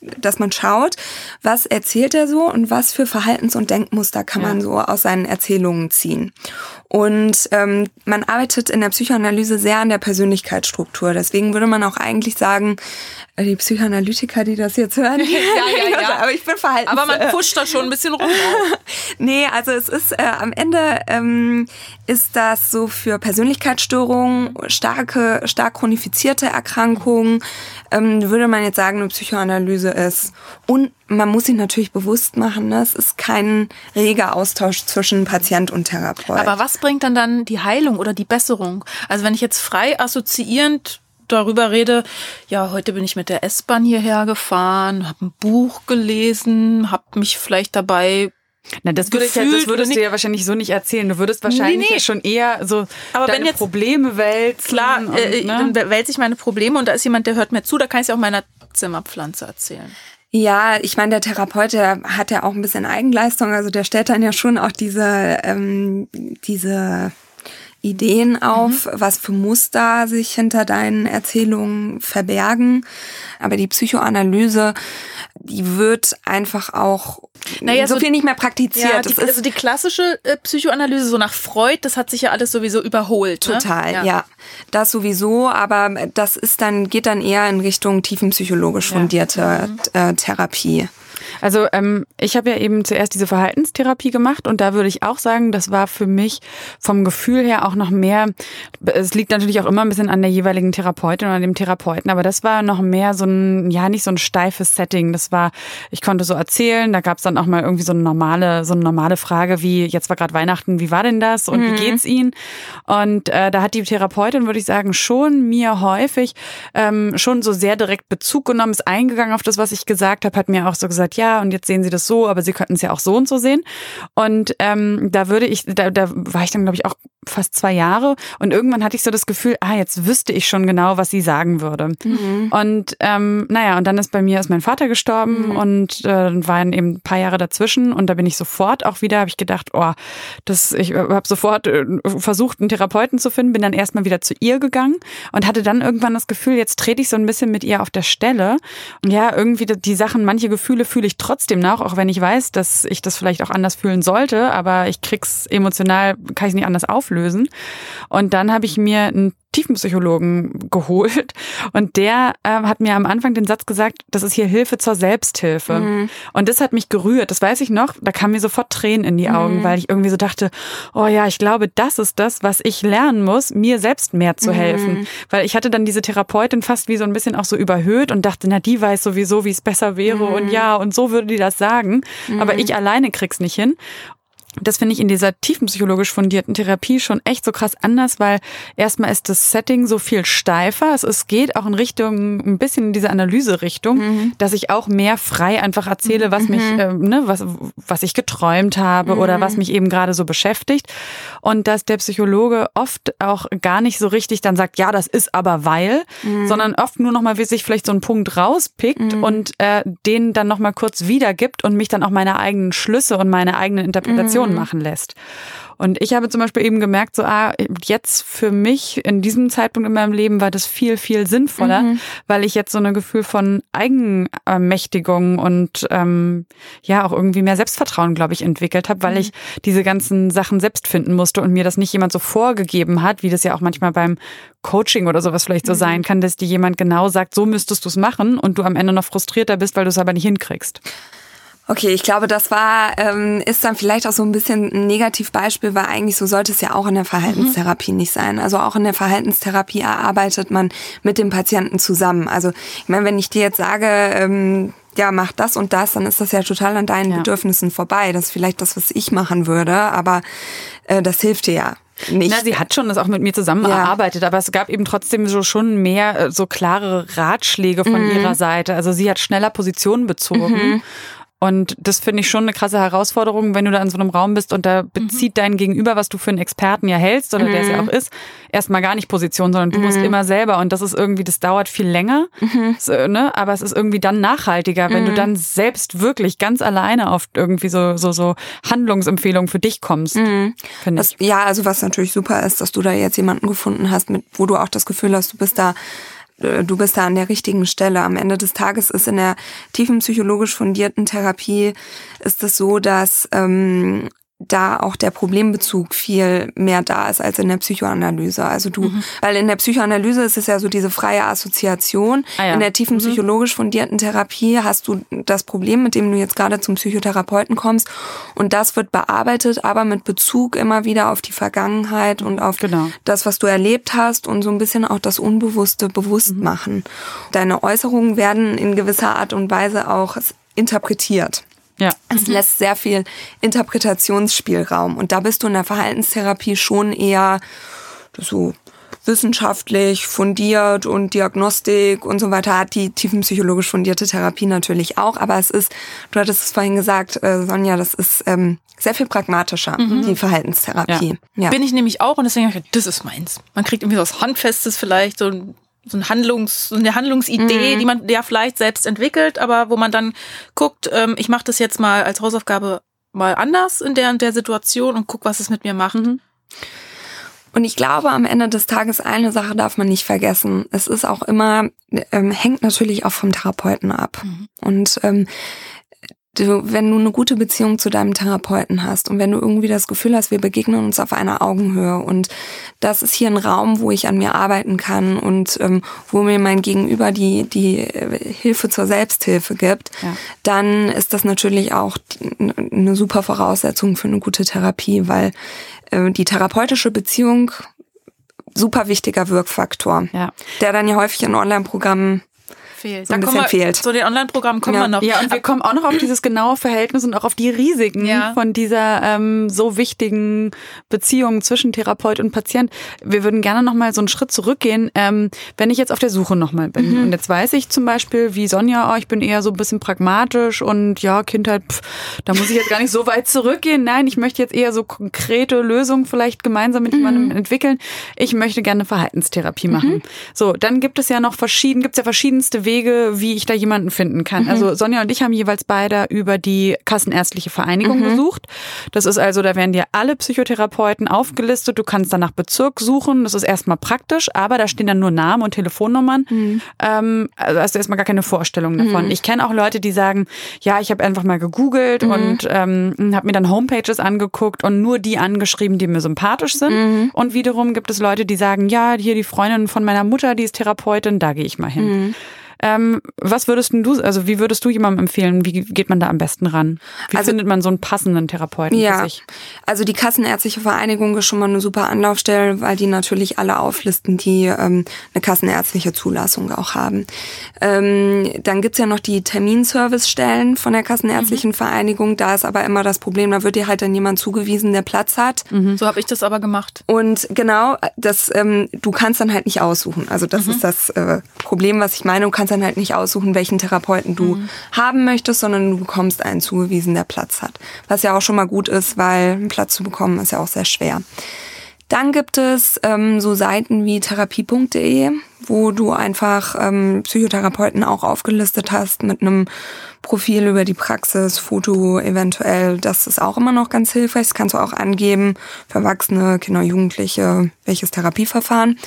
[SPEAKER 4] dass man schaut, was erzählt er so und was für Verhaltens- und Denkmuster kann man so aus seinen Erzählungen ziehen. Und ähm, man arbeitet in der Psychoanalyse sehr an der Persönlichkeitsstruktur. Deswegen würde man auch eigentlich sagen, äh, die Psychoanalytiker, die das jetzt hören, *laughs* *laughs*
[SPEAKER 1] ja, ja, ja. *laughs*
[SPEAKER 4] aber ich bin verhalten.
[SPEAKER 1] Aber man pusht da schon ein bisschen rum.
[SPEAKER 4] nee, also es ist äh, am Ende ähm, ist das so für Persönlichkeitsstörungen, starke, stark chronifizierte Erkrankungen, ähm, würde man jetzt sagen, eine Psychoanalyse ist. Und man muss sich natürlich bewusst machen, ne? es ist kein reger Austausch zwischen Patient und Therapeut.
[SPEAKER 1] Aber was bringt dann dann die Heilung oder die Besserung? Also wenn ich jetzt frei assoziierend darüber rede, ja, heute bin ich mit der S-Bahn hierher gefahren, habe ein Buch gelesen, habe mich vielleicht dabei
[SPEAKER 2] na, das, würde ich ja, das würdest du ja wahrscheinlich so nicht erzählen. Du würdest wahrscheinlich nee, nee. schon eher so
[SPEAKER 1] Aber
[SPEAKER 2] deine
[SPEAKER 1] wenn jetzt,
[SPEAKER 2] Probleme wälzen.
[SPEAKER 1] Klar, und, äh, ne? dann wälze ich meine Probleme und da ist jemand, der hört mir zu, da kann ich es auch meiner Zimmerpflanze erzählen.
[SPEAKER 4] Ja, ich meine, der Therapeut, der hat ja auch ein bisschen Eigenleistung, also der stellt dann ja schon auch diese, ähm, diese Ideen auf, mhm. was für Muster sich hinter deinen Erzählungen verbergen. Aber die Psychoanalyse, die wird einfach auch naja, so, so viel nicht mehr praktiziert. Ja,
[SPEAKER 1] die, also die klassische äh, Psychoanalyse, so nach Freud, das hat sich ja alles sowieso überholt.
[SPEAKER 4] Ne? Total, ne? ja. ja. Das sowieso, aber das ist dann, geht dann eher in Richtung tiefenpsychologisch fundierte ja. mhm. äh, Therapie.
[SPEAKER 2] Also ähm, ich habe ja eben zuerst diese Verhaltenstherapie gemacht und da würde ich auch sagen, das war für mich vom Gefühl her auch noch mehr, es liegt natürlich auch immer ein bisschen an der jeweiligen Therapeutin oder dem Therapeuten, aber das war noch mehr so ein, ja nicht so ein steifes Setting. Das war, ich konnte so erzählen, da gab es dann auch mal irgendwie so eine normale, so eine normale Frage wie, jetzt war gerade Weihnachten, wie war denn das und mhm. wie geht's Ihnen? Und äh, da hat die Therapeutin, würde ich sagen, schon mir häufig ähm, schon so sehr direkt Bezug genommen, ist eingegangen auf das, was ich gesagt habe, hat mir auch so gesagt, ja, und jetzt sehen Sie das so, aber Sie könnten es ja auch so und so sehen. Und ähm, da würde ich, da, da war ich dann, glaube ich, auch fast zwei Jahre und irgendwann hatte ich so das Gefühl, ah, jetzt wüsste ich schon genau, was sie sagen würde. Mhm. Und ähm, naja, und dann ist bei mir ist mein Vater gestorben mhm. und äh, waren eben ein paar Jahre dazwischen und da bin ich sofort auch wieder, habe ich gedacht, oh, das, ich habe sofort äh, versucht, einen Therapeuten zu finden, bin dann erstmal wieder zu ihr gegangen und hatte dann irgendwann das Gefühl, jetzt trete ich so ein bisschen mit ihr auf der Stelle. Und ja, irgendwie die Sachen, manche Gefühle fühle ich trotzdem nach, auch wenn ich weiß, dass ich das vielleicht auch anders fühlen sollte, aber ich krieg's emotional, kann ich nicht anders auflösen. Und dann habe ich mir einen Tiefenpsychologen geholt und der äh, hat mir am Anfang den Satz gesagt, das ist hier Hilfe zur Selbsthilfe. Mhm. Und das hat mich gerührt, das weiß ich noch, da kamen mir sofort Tränen in die Augen, mhm. weil ich irgendwie so dachte, oh ja, ich glaube, das ist das, was ich lernen muss, mir selbst mehr zu helfen. Mhm. Weil ich hatte dann diese Therapeutin fast wie so ein bisschen auch so überhöht und dachte, na, die weiß sowieso, wie es besser wäre und mhm. ja, und so würde die das sagen. Aber mhm. ich alleine krieg's nicht hin das finde ich in dieser tiefenpsychologisch fundierten Therapie schon echt so krass anders, weil erstmal ist das Setting so viel steifer. Es, es geht auch in Richtung, ein bisschen in diese Analyse-Richtung, mhm. dass ich auch mehr frei einfach erzähle, was mhm. mich, äh, ne, was, was ich geträumt habe mhm. oder was mich eben gerade so beschäftigt. Und dass der Psychologe oft auch gar nicht so richtig dann sagt, ja, das ist aber weil, mhm. sondern oft nur nochmal wie sich vielleicht so einen Punkt rauspickt mhm. und äh, den dann nochmal kurz wiedergibt und mich dann auch meine eigenen Schlüsse und meine eigenen Interpretationen Meditation mhm. machen lässt. Und ich habe zum Beispiel eben gemerkt, so, ah, jetzt für mich in diesem Zeitpunkt in meinem Leben war das viel, viel sinnvoller, mhm. weil ich jetzt so ein Gefühl von Eigenmächtigung und ähm, ja auch irgendwie mehr Selbstvertrauen, glaube ich, entwickelt habe, weil mhm. ich diese ganzen Sachen selbst finden musste und mir das nicht jemand so vorgegeben hat, wie das ja auch manchmal beim Coaching oder sowas vielleicht so mhm. sein kann, dass dir jemand genau sagt, so müsstest du es machen und du am Ende noch frustrierter bist, weil du es aber nicht hinkriegst.
[SPEAKER 4] Okay, ich glaube, das war, ähm, ist dann vielleicht auch so ein bisschen ein Negativbeispiel, weil eigentlich so sollte es ja auch in der Verhaltenstherapie mhm. nicht sein. Also auch in der Verhaltenstherapie erarbeitet man mit dem Patienten zusammen. Also ich meine, wenn ich dir jetzt sage, ähm, ja, mach das und das, dann ist das ja total an deinen ja. Bedürfnissen vorbei. Das ist vielleicht das, was ich machen würde, aber äh, das hilft dir ja. Nicht.
[SPEAKER 2] Na, sie hat schon das auch mit mir zusammen ja. erarbeitet, aber es gab eben trotzdem so schon mehr äh, so klare Ratschläge von mhm. ihrer Seite. Also sie hat schneller Positionen bezogen. Mhm. Und das finde ich schon eine krasse Herausforderung, wenn du da in so einem Raum bist und da bezieht mhm. dein Gegenüber, was du für einen Experten ja hältst oder mhm. der es ja mhm. auch ist, erstmal gar nicht Position, sondern du mhm. musst immer selber. Und das ist irgendwie, das dauert viel länger, mhm. so, ne? aber es ist irgendwie dann nachhaltiger, wenn du mhm. dann selbst wirklich ganz alleine auf irgendwie so, so, so Handlungsempfehlungen für dich kommst.
[SPEAKER 4] Ich. Ja, also was natürlich super ist, dass du da jetzt jemanden gefunden hast, mit, wo du auch das Gefühl hast, du bist da du bist da an der richtigen Stelle. Am Ende des Tages ist in der tiefen psychologisch fundierten Therapie ist es so, dass ähm, da auch der Problembezug viel mehr da ist als in der Psychoanalyse. Also du, mhm. weil in der Psychoanalyse ist es ja so diese freie Assoziation. Ah ja. In der tiefen mhm. psychologisch fundierten Therapie hast du das Problem, mit dem du jetzt gerade zum Psychotherapeuten kommst. Und das wird bearbeitet, aber mit Bezug immer wieder auf die Vergangenheit und auf genau. das, was du erlebt hast und so ein bisschen auch das Unbewusste bewusst mhm. machen. Deine Äußerungen werden in gewisser Art und Weise auch interpretiert. Ja. Es mhm. lässt sehr viel Interpretationsspielraum. Und da bist du in der Verhaltenstherapie schon eher so wissenschaftlich fundiert und Diagnostik und so weiter hat die tiefenpsychologisch fundierte Therapie natürlich auch. Aber es ist, du hattest es vorhin gesagt, äh, Sonja, das ist ähm, sehr viel pragmatischer, mhm. die Verhaltenstherapie.
[SPEAKER 1] Ja. Ja. Bin ich nämlich auch und deswegen, das ist meins. Man kriegt irgendwie so was Handfestes vielleicht, so ein so ein Handlungs, so eine Handlungsidee, mhm. die man ja vielleicht selbst entwickelt, aber wo man dann guckt, ähm, ich mache das jetzt mal als Hausaufgabe mal anders in der und der Situation und guck, was es mit mir macht. Mhm.
[SPEAKER 4] Und ich glaube, am Ende des Tages eine Sache darf man nicht vergessen. Es ist auch immer, ähm, hängt natürlich auch vom Therapeuten ab. Mhm. Und ähm, du, wenn du eine gute Beziehung zu deinem Therapeuten hast und wenn du irgendwie das Gefühl hast, wir begegnen uns auf einer Augenhöhe und das ist hier ein Raum, wo ich an mir arbeiten kann und ähm, wo mir mein Gegenüber die, die äh, Hilfe zur Selbsthilfe gibt, ja. dann ist das natürlich auch eine super Voraussetzung für eine gute Therapie, weil äh, die therapeutische Beziehung super wichtiger Wirkfaktor, ja. der dann ja häufig in Online-Programmen
[SPEAKER 1] fehlt. So ein bisschen wir, fehlt. Zu den Online-Programmen kommen
[SPEAKER 2] ja.
[SPEAKER 1] wir noch.
[SPEAKER 2] Ja, und wir kommen auch noch auf dieses genaue Verhältnis und auch auf die Risiken ja. von dieser ähm, so wichtigen Beziehung zwischen Therapeut und Patient. Wir würden gerne noch mal so einen Schritt zurückgehen, ähm, wenn ich jetzt auf der Suche noch mal bin. Mhm. Und jetzt weiß ich zum Beispiel, wie Sonja, oh, ich bin eher so ein bisschen pragmatisch und ja, Kindheit, pff, da muss ich jetzt gar nicht so weit zurückgehen. Nein, ich möchte jetzt eher so konkrete Lösungen vielleicht gemeinsam mit mhm. jemandem entwickeln. Ich möchte gerne Verhaltenstherapie machen. Mhm. So, dann gibt es ja noch verschieden, gibt es ja verschiedenste Wege, Wege, wie ich da jemanden finden kann. Mhm. Also Sonja und ich haben jeweils beide über die Kassenärztliche Vereinigung mhm. gesucht. Das ist also, da werden dir alle Psychotherapeuten aufgelistet. Du kannst dann nach Bezirk suchen. Das ist erstmal praktisch, aber da stehen dann nur Namen und Telefonnummern. Mhm. Ähm, also hast du erstmal gar keine Vorstellung davon. Mhm. Ich kenne auch Leute, die sagen, ja, ich habe einfach mal gegoogelt mhm. und ähm, habe mir dann Homepages angeguckt und nur die angeschrieben, die mir sympathisch sind. Mhm. Und wiederum gibt es Leute, die sagen, ja, hier die Freundin von meiner Mutter, die ist Therapeutin, da gehe ich mal hin. Ähm, was würdest du, also wie würdest du jemandem empfehlen? Wie geht man da am besten ran? Wie also, findet man so einen passenden Therapeuten
[SPEAKER 4] ja, für sich? Also die Kassenärztliche Vereinigung ist schon mal eine super Anlaufstelle, weil die natürlich alle auflisten, die ähm, eine kassenärztliche Zulassung auch haben. Ähm, dann gibt's ja noch die Terminservicestellen von der Kassenärztlichen mhm. Vereinigung. Da ist aber immer das Problem, da wird dir halt dann jemand zugewiesen, der Platz hat.
[SPEAKER 1] Mhm. So habe ich das aber gemacht.
[SPEAKER 4] Und genau, das, ähm, du kannst dann halt nicht aussuchen. Also das mhm. ist das äh, Problem, was ich meine. Du kannst dann halt nicht aussuchen, welchen Therapeuten du mhm. haben möchtest, sondern du bekommst einen zugewiesen, der Platz hat. Was ja auch schon mal gut ist, weil einen Platz zu bekommen ist ja auch sehr schwer. Dann gibt es ähm, so Seiten wie therapie.de, wo du einfach ähm, Psychotherapeuten auch aufgelistet hast mit einem Profil über die Praxis, Foto eventuell. Das ist auch immer noch ganz hilfreich. Das kannst du auch angeben für Erwachsene, Kinder, Jugendliche, welches Therapieverfahren.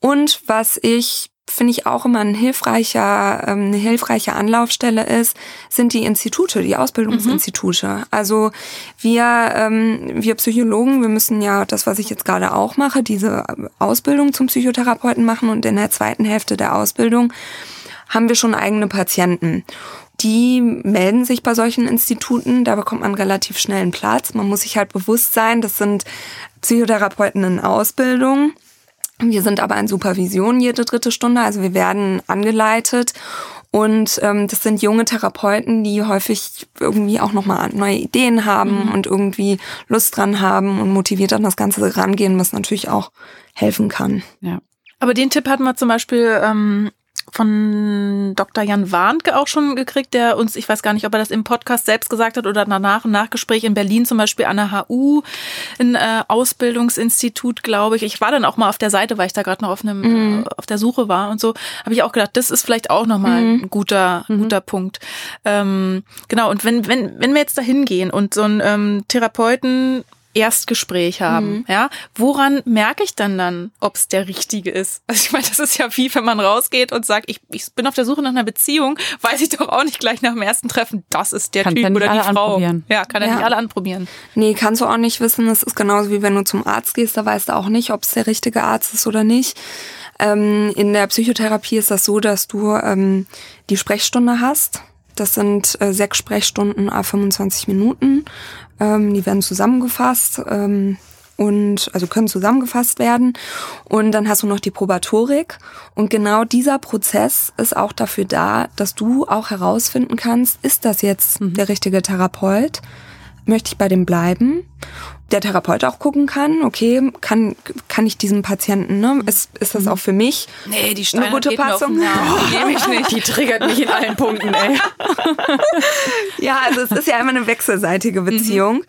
[SPEAKER 4] Und was ich finde ich auch immer ein hilfreicher, ähm, eine hilfreiche Anlaufstelle ist, sind die Institute, die Ausbildungsinstitute. Mhm. Also wir, ähm, wir Psychologen, wir müssen ja das, was ich jetzt gerade auch mache, diese Ausbildung zum Psychotherapeuten machen und in der zweiten Hälfte der Ausbildung haben wir schon eigene Patienten. Die melden sich bei solchen Instituten, da bekommt man relativ schnell einen Platz. Man muss sich halt bewusst sein, das sind Psychotherapeuten in Ausbildung wir sind aber in Supervision jede dritte Stunde, also wir werden angeleitet und ähm, das sind junge Therapeuten, die häufig irgendwie auch nochmal neue Ideen haben mhm. und irgendwie Lust dran haben und motiviert an das Ganze rangehen, was natürlich auch helfen kann.
[SPEAKER 1] Ja. Aber den Tipp hatten wir zum Beispiel ähm, von Dr. Jan Warnke auch schon gekriegt, der uns, ich weiß gar nicht, ob er das im Podcast selbst gesagt hat oder danach im Nachgespräch in Berlin zum Beispiel an der HU, ein äh, Ausbildungsinstitut, glaube ich. Ich war dann auch mal auf der Seite, weil ich da gerade noch auf einem mhm. äh, auf der Suche war und so, habe ich auch gedacht, das ist vielleicht auch nochmal mhm. ein guter mhm. guter Punkt. Ähm, genau. Und wenn wenn wenn wir jetzt da hingehen und so ein ähm, Therapeuten Erstgespräch haben, mhm. ja, woran merke ich dann dann, ob es der richtige ist? *laughs* Also ich meine, das ist ja wie, wenn man rausgeht und sagt, ich, ich bin auf der Suche nach einer Beziehung, weiß ich doch auch nicht gleich nach dem ersten Treffen, das ist der
[SPEAKER 2] kann
[SPEAKER 1] Typ oder die Frau.
[SPEAKER 2] Anprobieren.
[SPEAKER 1] Ja, kann er ja. nicht alle anprobieren.
[SPEAKER 4] Nee, kannst du auch nicht wissen. Das ist genauso wie wenn du zum Arzt gehst, da weißt du auch nicht, ob es der richtige Arzt ist oder nicht. Ähm, in der Psychotherapie ist das so, dass du ähm, die Sprechstunde hast. Das sind äh, sechs Sprechstunden a 25 Minuten. Ähm, die werden zusammengefasst ähm, und also können zusammengefasst werden. Und dann hast du noch die Probatorik. Und genau dieser Prozess ist auch dafür da, dass du auch herausfinden kannst, ist das jetzt mhm. der richtige Therapeut? Möchte ich bei dem bleiben? Der Therapeut auch gucken kann, okay, kann, kann ich diesem Patienten, ne, ist, ist das auch für mich
[SPEAKER 1] nee, die
[SPEAKER 4] eine gute Passung?
[SPEAKER 2] Die, ich nicht. die triggert mich in allen Punkten, ey. *laughs*
[SPEAKER 4] ja, also es ist ja immer eine wechselseitige Beziehung, mhm.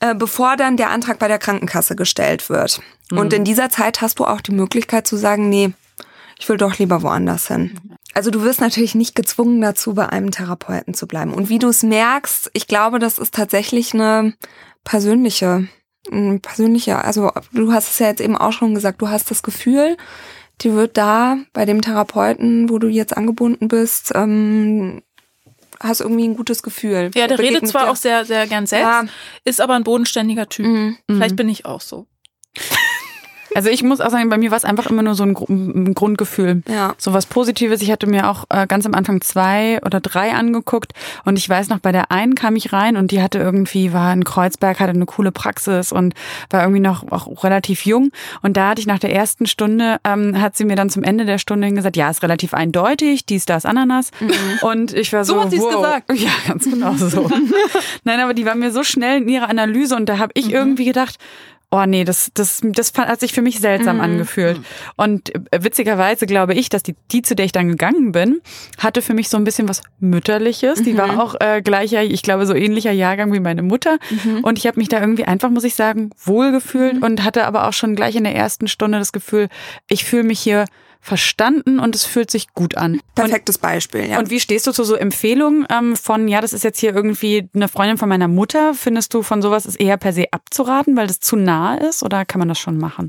[SPEAKER 4] äh, bevor dann der Antrag bei der Krankenkasse gestellt wird. Mhm. Und in dieser Zeit hast du auch die Möglichkeit zu sagen, nee, ich will doch lieber woanders hin. Also du wirst natürlich nicht gezwungen dazu, bei einem Therapeuten zu bleiben. Und wie du es merkst, ich glaube, das ist tatsächlich eine persönliche persönlicher, also du hast es ja jetzt eben auch schon gesagt, du hast das Gefühl, die wird da bei dem Therapeuten, wo du jetzt angebunden bist, ähm, hast irgendwie ein gutes Gefühl.
[SPEAKER 1] Ja, der redet zwar dir. auch sehr, sehr gern selbst, ja. ist aber ein bodenständiger Typ. Mhm. Vielleicht mhm. bin ich auch so.
[SPEAKER 2] Also ich muss auch sagen, bei mir war es einfach immer nur so ein, ein Grundgefühl. Ja. So was Positives. Ich hatte mir auch äh, ganz am Anfang zwei oder drei angeguckt und ich weiß noch, bei der einen kam ich rein und die hatte irgendwie, war in Kreuzberg, hatte eine coole Praxis und war irgendwie noch auch relativ jung. Und da hatte ich nach der ersten Stunde, ähm, hat sie mir dann zum Ende der Stunde gesagt, ja, ist relativ eindeutig, dies, das, Ananas. Mhm. Und ich war so,
[SPEAKER 1] so hat sie
[SPEAKER 2] wow.
[SPEAKER 1] gesagt. *laughs*
[SPEAKER 2] Ja, ganz genau so. *laughs* Nein, aber die war mir so schnell in ihrer Analyse und da habe ich mhm. irgendwie gedacht, oh nee, das, das, das hat sich für mich seltsam mhm. angefühlt. Und äh, witzigerweise glaube ich, dass die, die, zu der ich dann gegangen bin, hatte für mich so ein bisschen was Mütterliches. Mhm. Die war mhm. auch äh, gleicher, ich glaube, so ähnlicher Jahrgang wie meine Mutter. Mhm. Und ich habe mich da irgendwie einfach, muss ich sagen, wohlgefühlt mhm. und hatte aber auch schon gleich in der ersten Stunde das Gefühl, ich fühle mich hier verstanden und es fühlt sich gut an.
[SPEAKER 4] Perfektes und, Beispiel, ja.
[SPEAKER 2] Und wie stehst du zu so Empfehlungen ähm, von, ja, das ist jetzt hier irgendwie eine Freundin von meiner Mutter? Findest du von sowas ist eher per se abzuraten, weil das zu nah ist oder kann man das schon machen?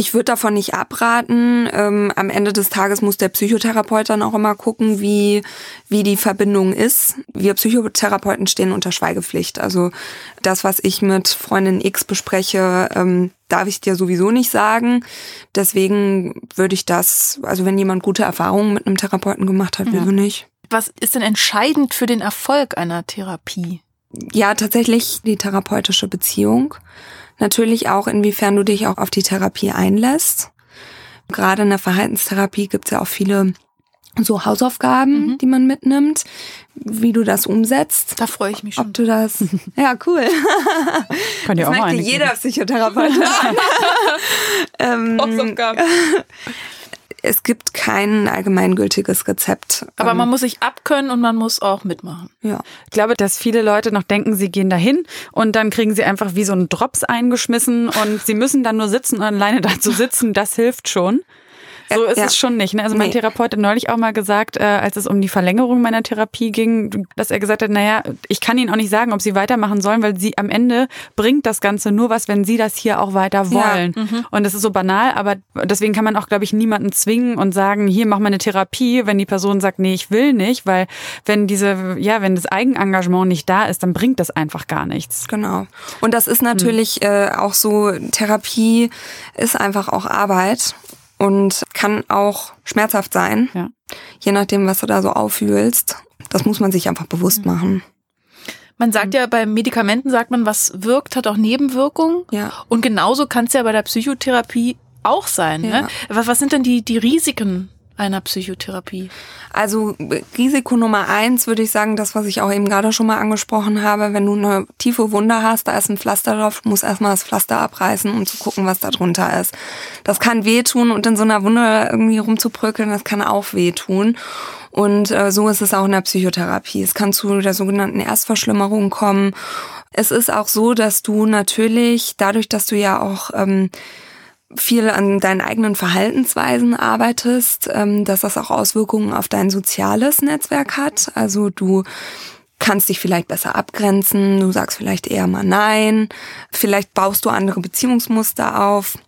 [SPEAKER 4] Ich würde davon nicht abraten. Ähm, am Ende des Tages muss der Psychotherapeut dann auch immer gucken, wie, wie die Verbindung ist. Wir Psychotherapeuten stehen unter Schweigepflicht. Also das, was ich mit Freundin X bespreche, ähm, darf ich dir sowieso nicht sagen. Deswegen würde ich das, also wenn jemand gute Erfahrungen mit einem Therapeuten gemacht hat, ja. wieso nicht?
[SPEAKER 1] Was ist denn entscheidend für den Erfolg einer Therapie?
[SPEAKER 4] Ja, tatsächlich die therapeutische Beziehung. Natürlich auch, inwiefern du dich auch auf die Therapie einlässt. Gerade in der Verhaltenstherapie gibt es ja auch viele so Hausaufgaben, mhm. die man mitnimmt, wie du das umsetzt.
[SPEAKER 1] Da freue ich mich schon.
[SPEAKER 4] Ob du das. *laughs* Ja, cool.
[SPEAKER 2] Kann
[SPEAKER 4] das
[SPEAKER 2] auch mal
[SPEAKER 4] jeder Psychotherapeut. *laughs* *laughs*
[SPEAKER 1] ähm, Hausaufgaben
[SPEAKER 4] es gibt kein allgemeingültiges Rezept.
[SPEAKER 1] Aber man ähm, muss sich abkönnen und man muss auch mitmachen.
[SPEAKER 2] Ja. Ich glaube, dass viele Leute noch denken, sie gehen dahin und dann kriegen sie einfach wie so einen Drops eingeschmissen und sie müssen dann nur sitzen und alleine *laughs* dazu sitzen. Das hilft schon. So ist ja. es schon nicht. Ne? Also mein nee. Therapeut hat neulich auch mal gesagt, äh, als es um die Verlängerung meiner Therapie ging, dass er gesagt hat, naja, ich kann Ihnen auch nicht sagen, ob Sie weitermachen sollen, weil Sie am Ende bringt das Ganze nur was, wenn Sie das hier auch weiter wollen. Ja. Mhm. Und das ist so banal, aber deswegen kann man auch, glaube ich, niemanden zwingen und sagen, hier mach mal eine Therapie, wenn die Person sagt, nee, ich will nicht, weil wenn diese, ja, wenn das Eigenengagement nicht da ist, dann bringt das einfach gar nichts.
[SPEAKER 4] Genau. Und das ist natürlich hm. äh, auch so, Therapie ist einfach auch Arbeit und kann auch schmerzhaft sein, ja. je nachdem, was du da so auffühlst. Das muss man sich einfach bewusst mhm. machen.
[SPEAKER 1] Man sagt ja, bei Medikamenten sagt man, was wirkt, hat auch Nebenwirkungen. Ja. Und genauso kann es ja bei der Psychotherapie auch sein. Ne? Ja. Ne? Was, was sind denn die, die Risiken einer Psychotherapie?
[SPEAKER 4] Also Risiko Nummer eins würde ich sagen, das, was ich auch eben gerade schon mal angesprochen habe, wenn du eine tiefe Wunde hast, da ist ein Pflaster drauf, du musst erstmal das Pflaster abreißen, um zu gucken, was da drunter ist. Das kann wehtun und in so einer Wunde irgendwie rumzubröckeln, das kann auch wehtun. Und äh, so ist es auch in der Psychotherapie. Es kann zu der sogenannten Erstverschlimmerung kommen. Es ist auch so, dass du natürlich, dadurch, dass du ja auch ähm, viel an deinen eigenen Verhaltensweisen arbeitest, ähm, dass das auch Auswirkungen auf dein soziales Netzwerk hat. Also du kannst dich vielleicht besser abgrenzen, du sagst vielleicht eher mal nein, vielleicht baust du andere Beziehungsmuster auf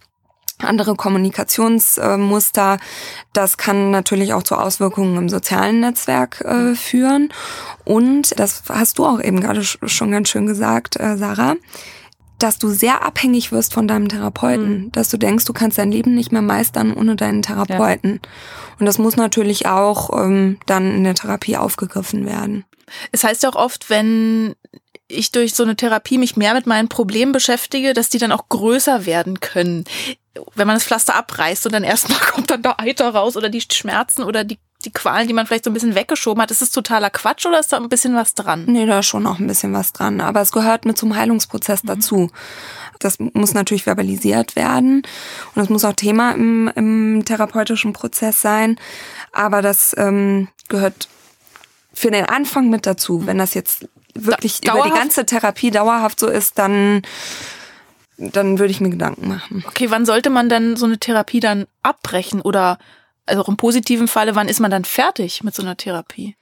[SPEAKER 4] andere Kommunikationsmuster. Das kann natürlich auch zu Auswirkungen im sozialen Netzwerk äh, führen. Und das hast du auch eben gerade schon ganz schön gesagt, äh, Sarah, dass du sehr abhängig wirst von deinem Therapeuten, mhm. dass du denkst, du kannst dein Leben nicht mehr meistern ohne deinen Therapeuten. Ja. Und das muss natürlich auch ähm, dann in der Therapie aufgegriffen werden.
[SPEAKER 1] Es heißt ja auch oft, wenn ich durch so eine Therapie mich mehr mit meinen Problemen beschäftige, dass die dann auch größer werden können. Wenn man das Pflaster abreißt und dann erstmal *laughs* kommt dann da Eiter raus oder die Schmerzen oder die, die Qualen, die man vielleicht so ein bisschen weggeschoben hat, ist das totaler Quatsch oder ist da ein bisschen was dran?
[SPEAKER 4] Nee, da ist schon noch ein bisschen was dran. Aber es gehört mit zum Heilungsprozess mhm. dazu. Das muss natürlich verbalisiert werden und das muss auch Thema im, im therapeutischen Prozess sein. Aber das ähm, gehört für den Anfang mit dazu. Wenn das jetzt wirklich da, über die ganze Therapie dauerhaft so ist, dann dann würde ich mir Gedanken machen.
[SPEAKER 1] Okay, wann sollte man denn so eine Therapie dann abbrechen oder also auch im positiven Falle, wann ist man dann fertig mit so einer Therapie?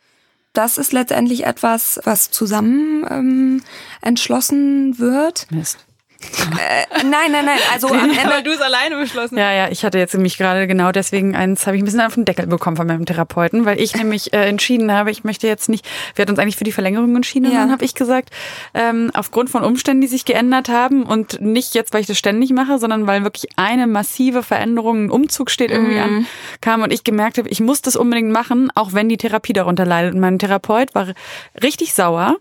[SPEAKER 4] Das ist letztendlich etwas, was zusammen ähm, entschlossen wird.
[SPEAKER 2] Mist.
[SPEAKER 4] Äh, nein, nein, nein. Also am *laughs* Ende.
[SPEAKER 1] Weil du es alleine beschlossen
[SPEAKER 2] Ja, ja, ich hatte jetzt nämlich gerade genau deswegen eins, habe ich ein bisschen auf den Deckel bekommen von meinem Therapeuten, weil ich nämlich äh, entschieden habe, ich möchte jetzt nicht, wir hatten uns eigentlich für die Verlängerung entschieden ja. und dann habe ich gesagt, ähm, aufgrund von Umständen, die sich geändert haben und nicht jetzt, weil ich das ständig mache, sondern weil wirklich eine massive Veränderung, ein Umzug steht irgendwie mhm. an, kam und ich gemerkt habe, ich muss das unbedingt machen, auch wenn die Therapie darunter leidet. Und mein Therapeut war richtig sauer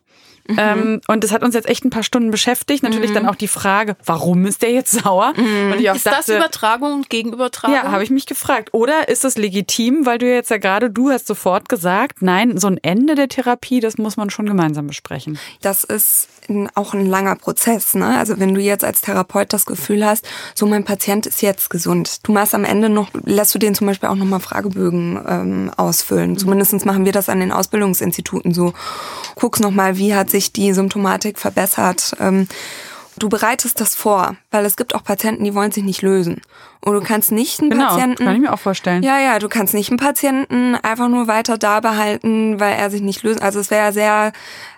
[SPEAKER 2] Mhm. Ähm, und das hat uns jetzt echt ein paar Stunden beschäftigt. Natürlich mhm. dann auch die Frage, warum ist der jetzt sauer?
[SPEAKER 1] Mhm. Und ich auch ist dachte, das Übertragung und Gegenübertragung?
[SPEAKER 2] Ja, habe ich mich gefragt. Oder ist das legitim, weil du jetzt ja gerade, du hast sofort gesagt, nein, so ein Ende der Therapie, das muss man schon gemeinsam besprechen.
[SPEAKER 4] Das ist auch ein langer Prozess. Ne? Also wenn du jetzt als Therapeut das Gefühl hast, so mein Patient ist jetzt gesund. Du machst am Ende noch, lässt du den zum Beispiel auch nochmal Fragebögen ähm, ausfüllen. Mhm. Zumindest machen wir das an den Ausbildungsinstituten so. Guckst nochmal, wie hat sich die Symptomatik verbessert. Ähm, du bereitest das vor, weil es gibt auch Patienten, die wollen sich nicht lösen. Und du kannst nicht einen
[SPEAKER 2] genau,
[SPEAKER 4] Patienten.
[SPEAKER 2] Kann ich mir auch vorstellen.
[SPEAKER 4] Ja, ja, du kannst nicht einen Patienten einfach nur weiter da behalten, weil er sich nicht löst. Also es wäre sehr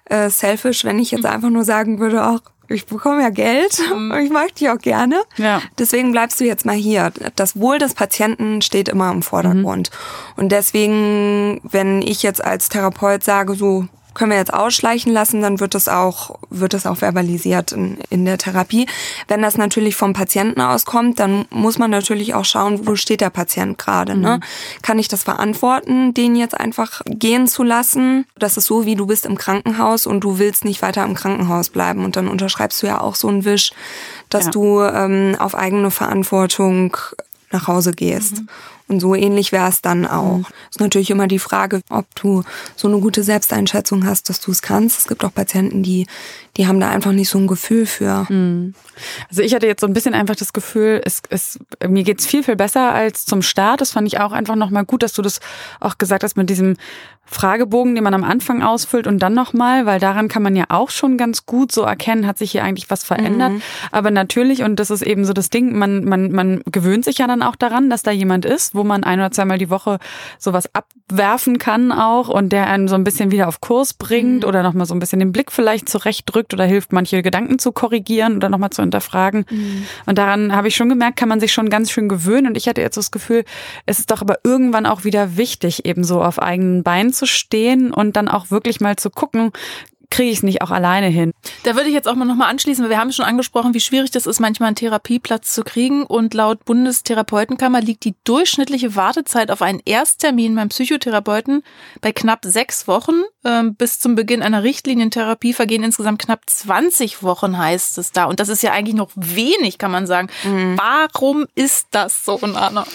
[SPEAKER 4] äh, selfish, wenn ich jetzt mhm. einfach nur sagen würde, auch ich bekomme ja Geld *laughs* mhm. und ich mag dich auch gerne. Ja. Deswegen bleibst du jetzt mal hier. Das Wohl des Patienten steht immer im Vordergrund. Mhm. Und deswegen, wenn ich jetzt als Therapeut sage, so, können wir jetzt ausschleichen lassen, dann wird es auch, wird es auch verbalisiert in, in der Therapie. Wenn das natürlich vom Patienten auskommt, dann muss man natürlich auch schauen, wo steht der Patient gerade. Ne? Mhm. Kann ich das verantworten, den jetzt einfach gehen zu lassen? Das ist so, wie du bist im Krankenhaus und du willst nicht weiter im Krankenhaus bleiben. Und dann unterschreibst du ja auch so einen Wisch, dass ja. du ähm, auf eigene Verantwortung nach Hause gehst. Mhm. Und so ähnlich wäre es dann auch. Mhm. Ist natürlich immer die Frage, ob du so eine gute Selbsteinschätzung hast, dass du es kannst. Es gibt auch Patienten, die, die haben da einfach nicht so ein Gefühl für. Mhm.
[SPEAKER 2] Also ich hatte jetzt so ein bisschen einfach das Gefühl, es, es, mir geht's viel, viel besser als zum Start. Das fand ich auch einfach nochmal gut, dass du das auch gesagt hast mit diesem Fragebogen, den man am Anfang ausfüllt und dann nochmal, weil daran kann man ja auch schon ganz gut so erkennen, hat sich hier eigentlich was verändert. Mhm. Aber natürlich, und das ist eben so das Ding, man, man, man gewöhnt sich ja dann auch daran, dass da jemand ist, wo man ein oder zweimal die Woche sowas abwerfen kann auch und der einen so ein bisschen wieder auf Kurs bringt mhm. oder nochmal so ein bisschen den Blick vielleicht zurechtdrückt oder hilft, manche Gedanken zu korrigieren oder nochmal zu hinterfragen. Mhm. Und daran habe ich schon gemerkt, kann man sich schon ganz schön gewöhnen. Und ich hatte jetzt das Gefühl, es ist doch aber irgendwann auch wieder wichtig, eben so auf eigenen Beinen zu stehen und dann auch wirklich mal zu gucken, kriege ich es nicht auch alleine hin.
[SPEAKER 1] Da würde ich jetzt auch mal nochmal anschließen, weil wir haben schon angesprochen, wie schwierig das ist, manchmal einen Therapieplatz zu kriegen. Und laut Bundestherapeutenkammer liegt die durchschnittliche Wartezeit auf einen Ersttermin beim Psychotherapeuten bei knapp sechs Wochen. Ähm, bis zum Beginn einer Richtlinientherapie vergehen insgesamt knapp 20 Wochen, heißt es da. Und das ist ja eigentlich noch wenig, kann man sagen. Mhm. Warum ist das so, Nana?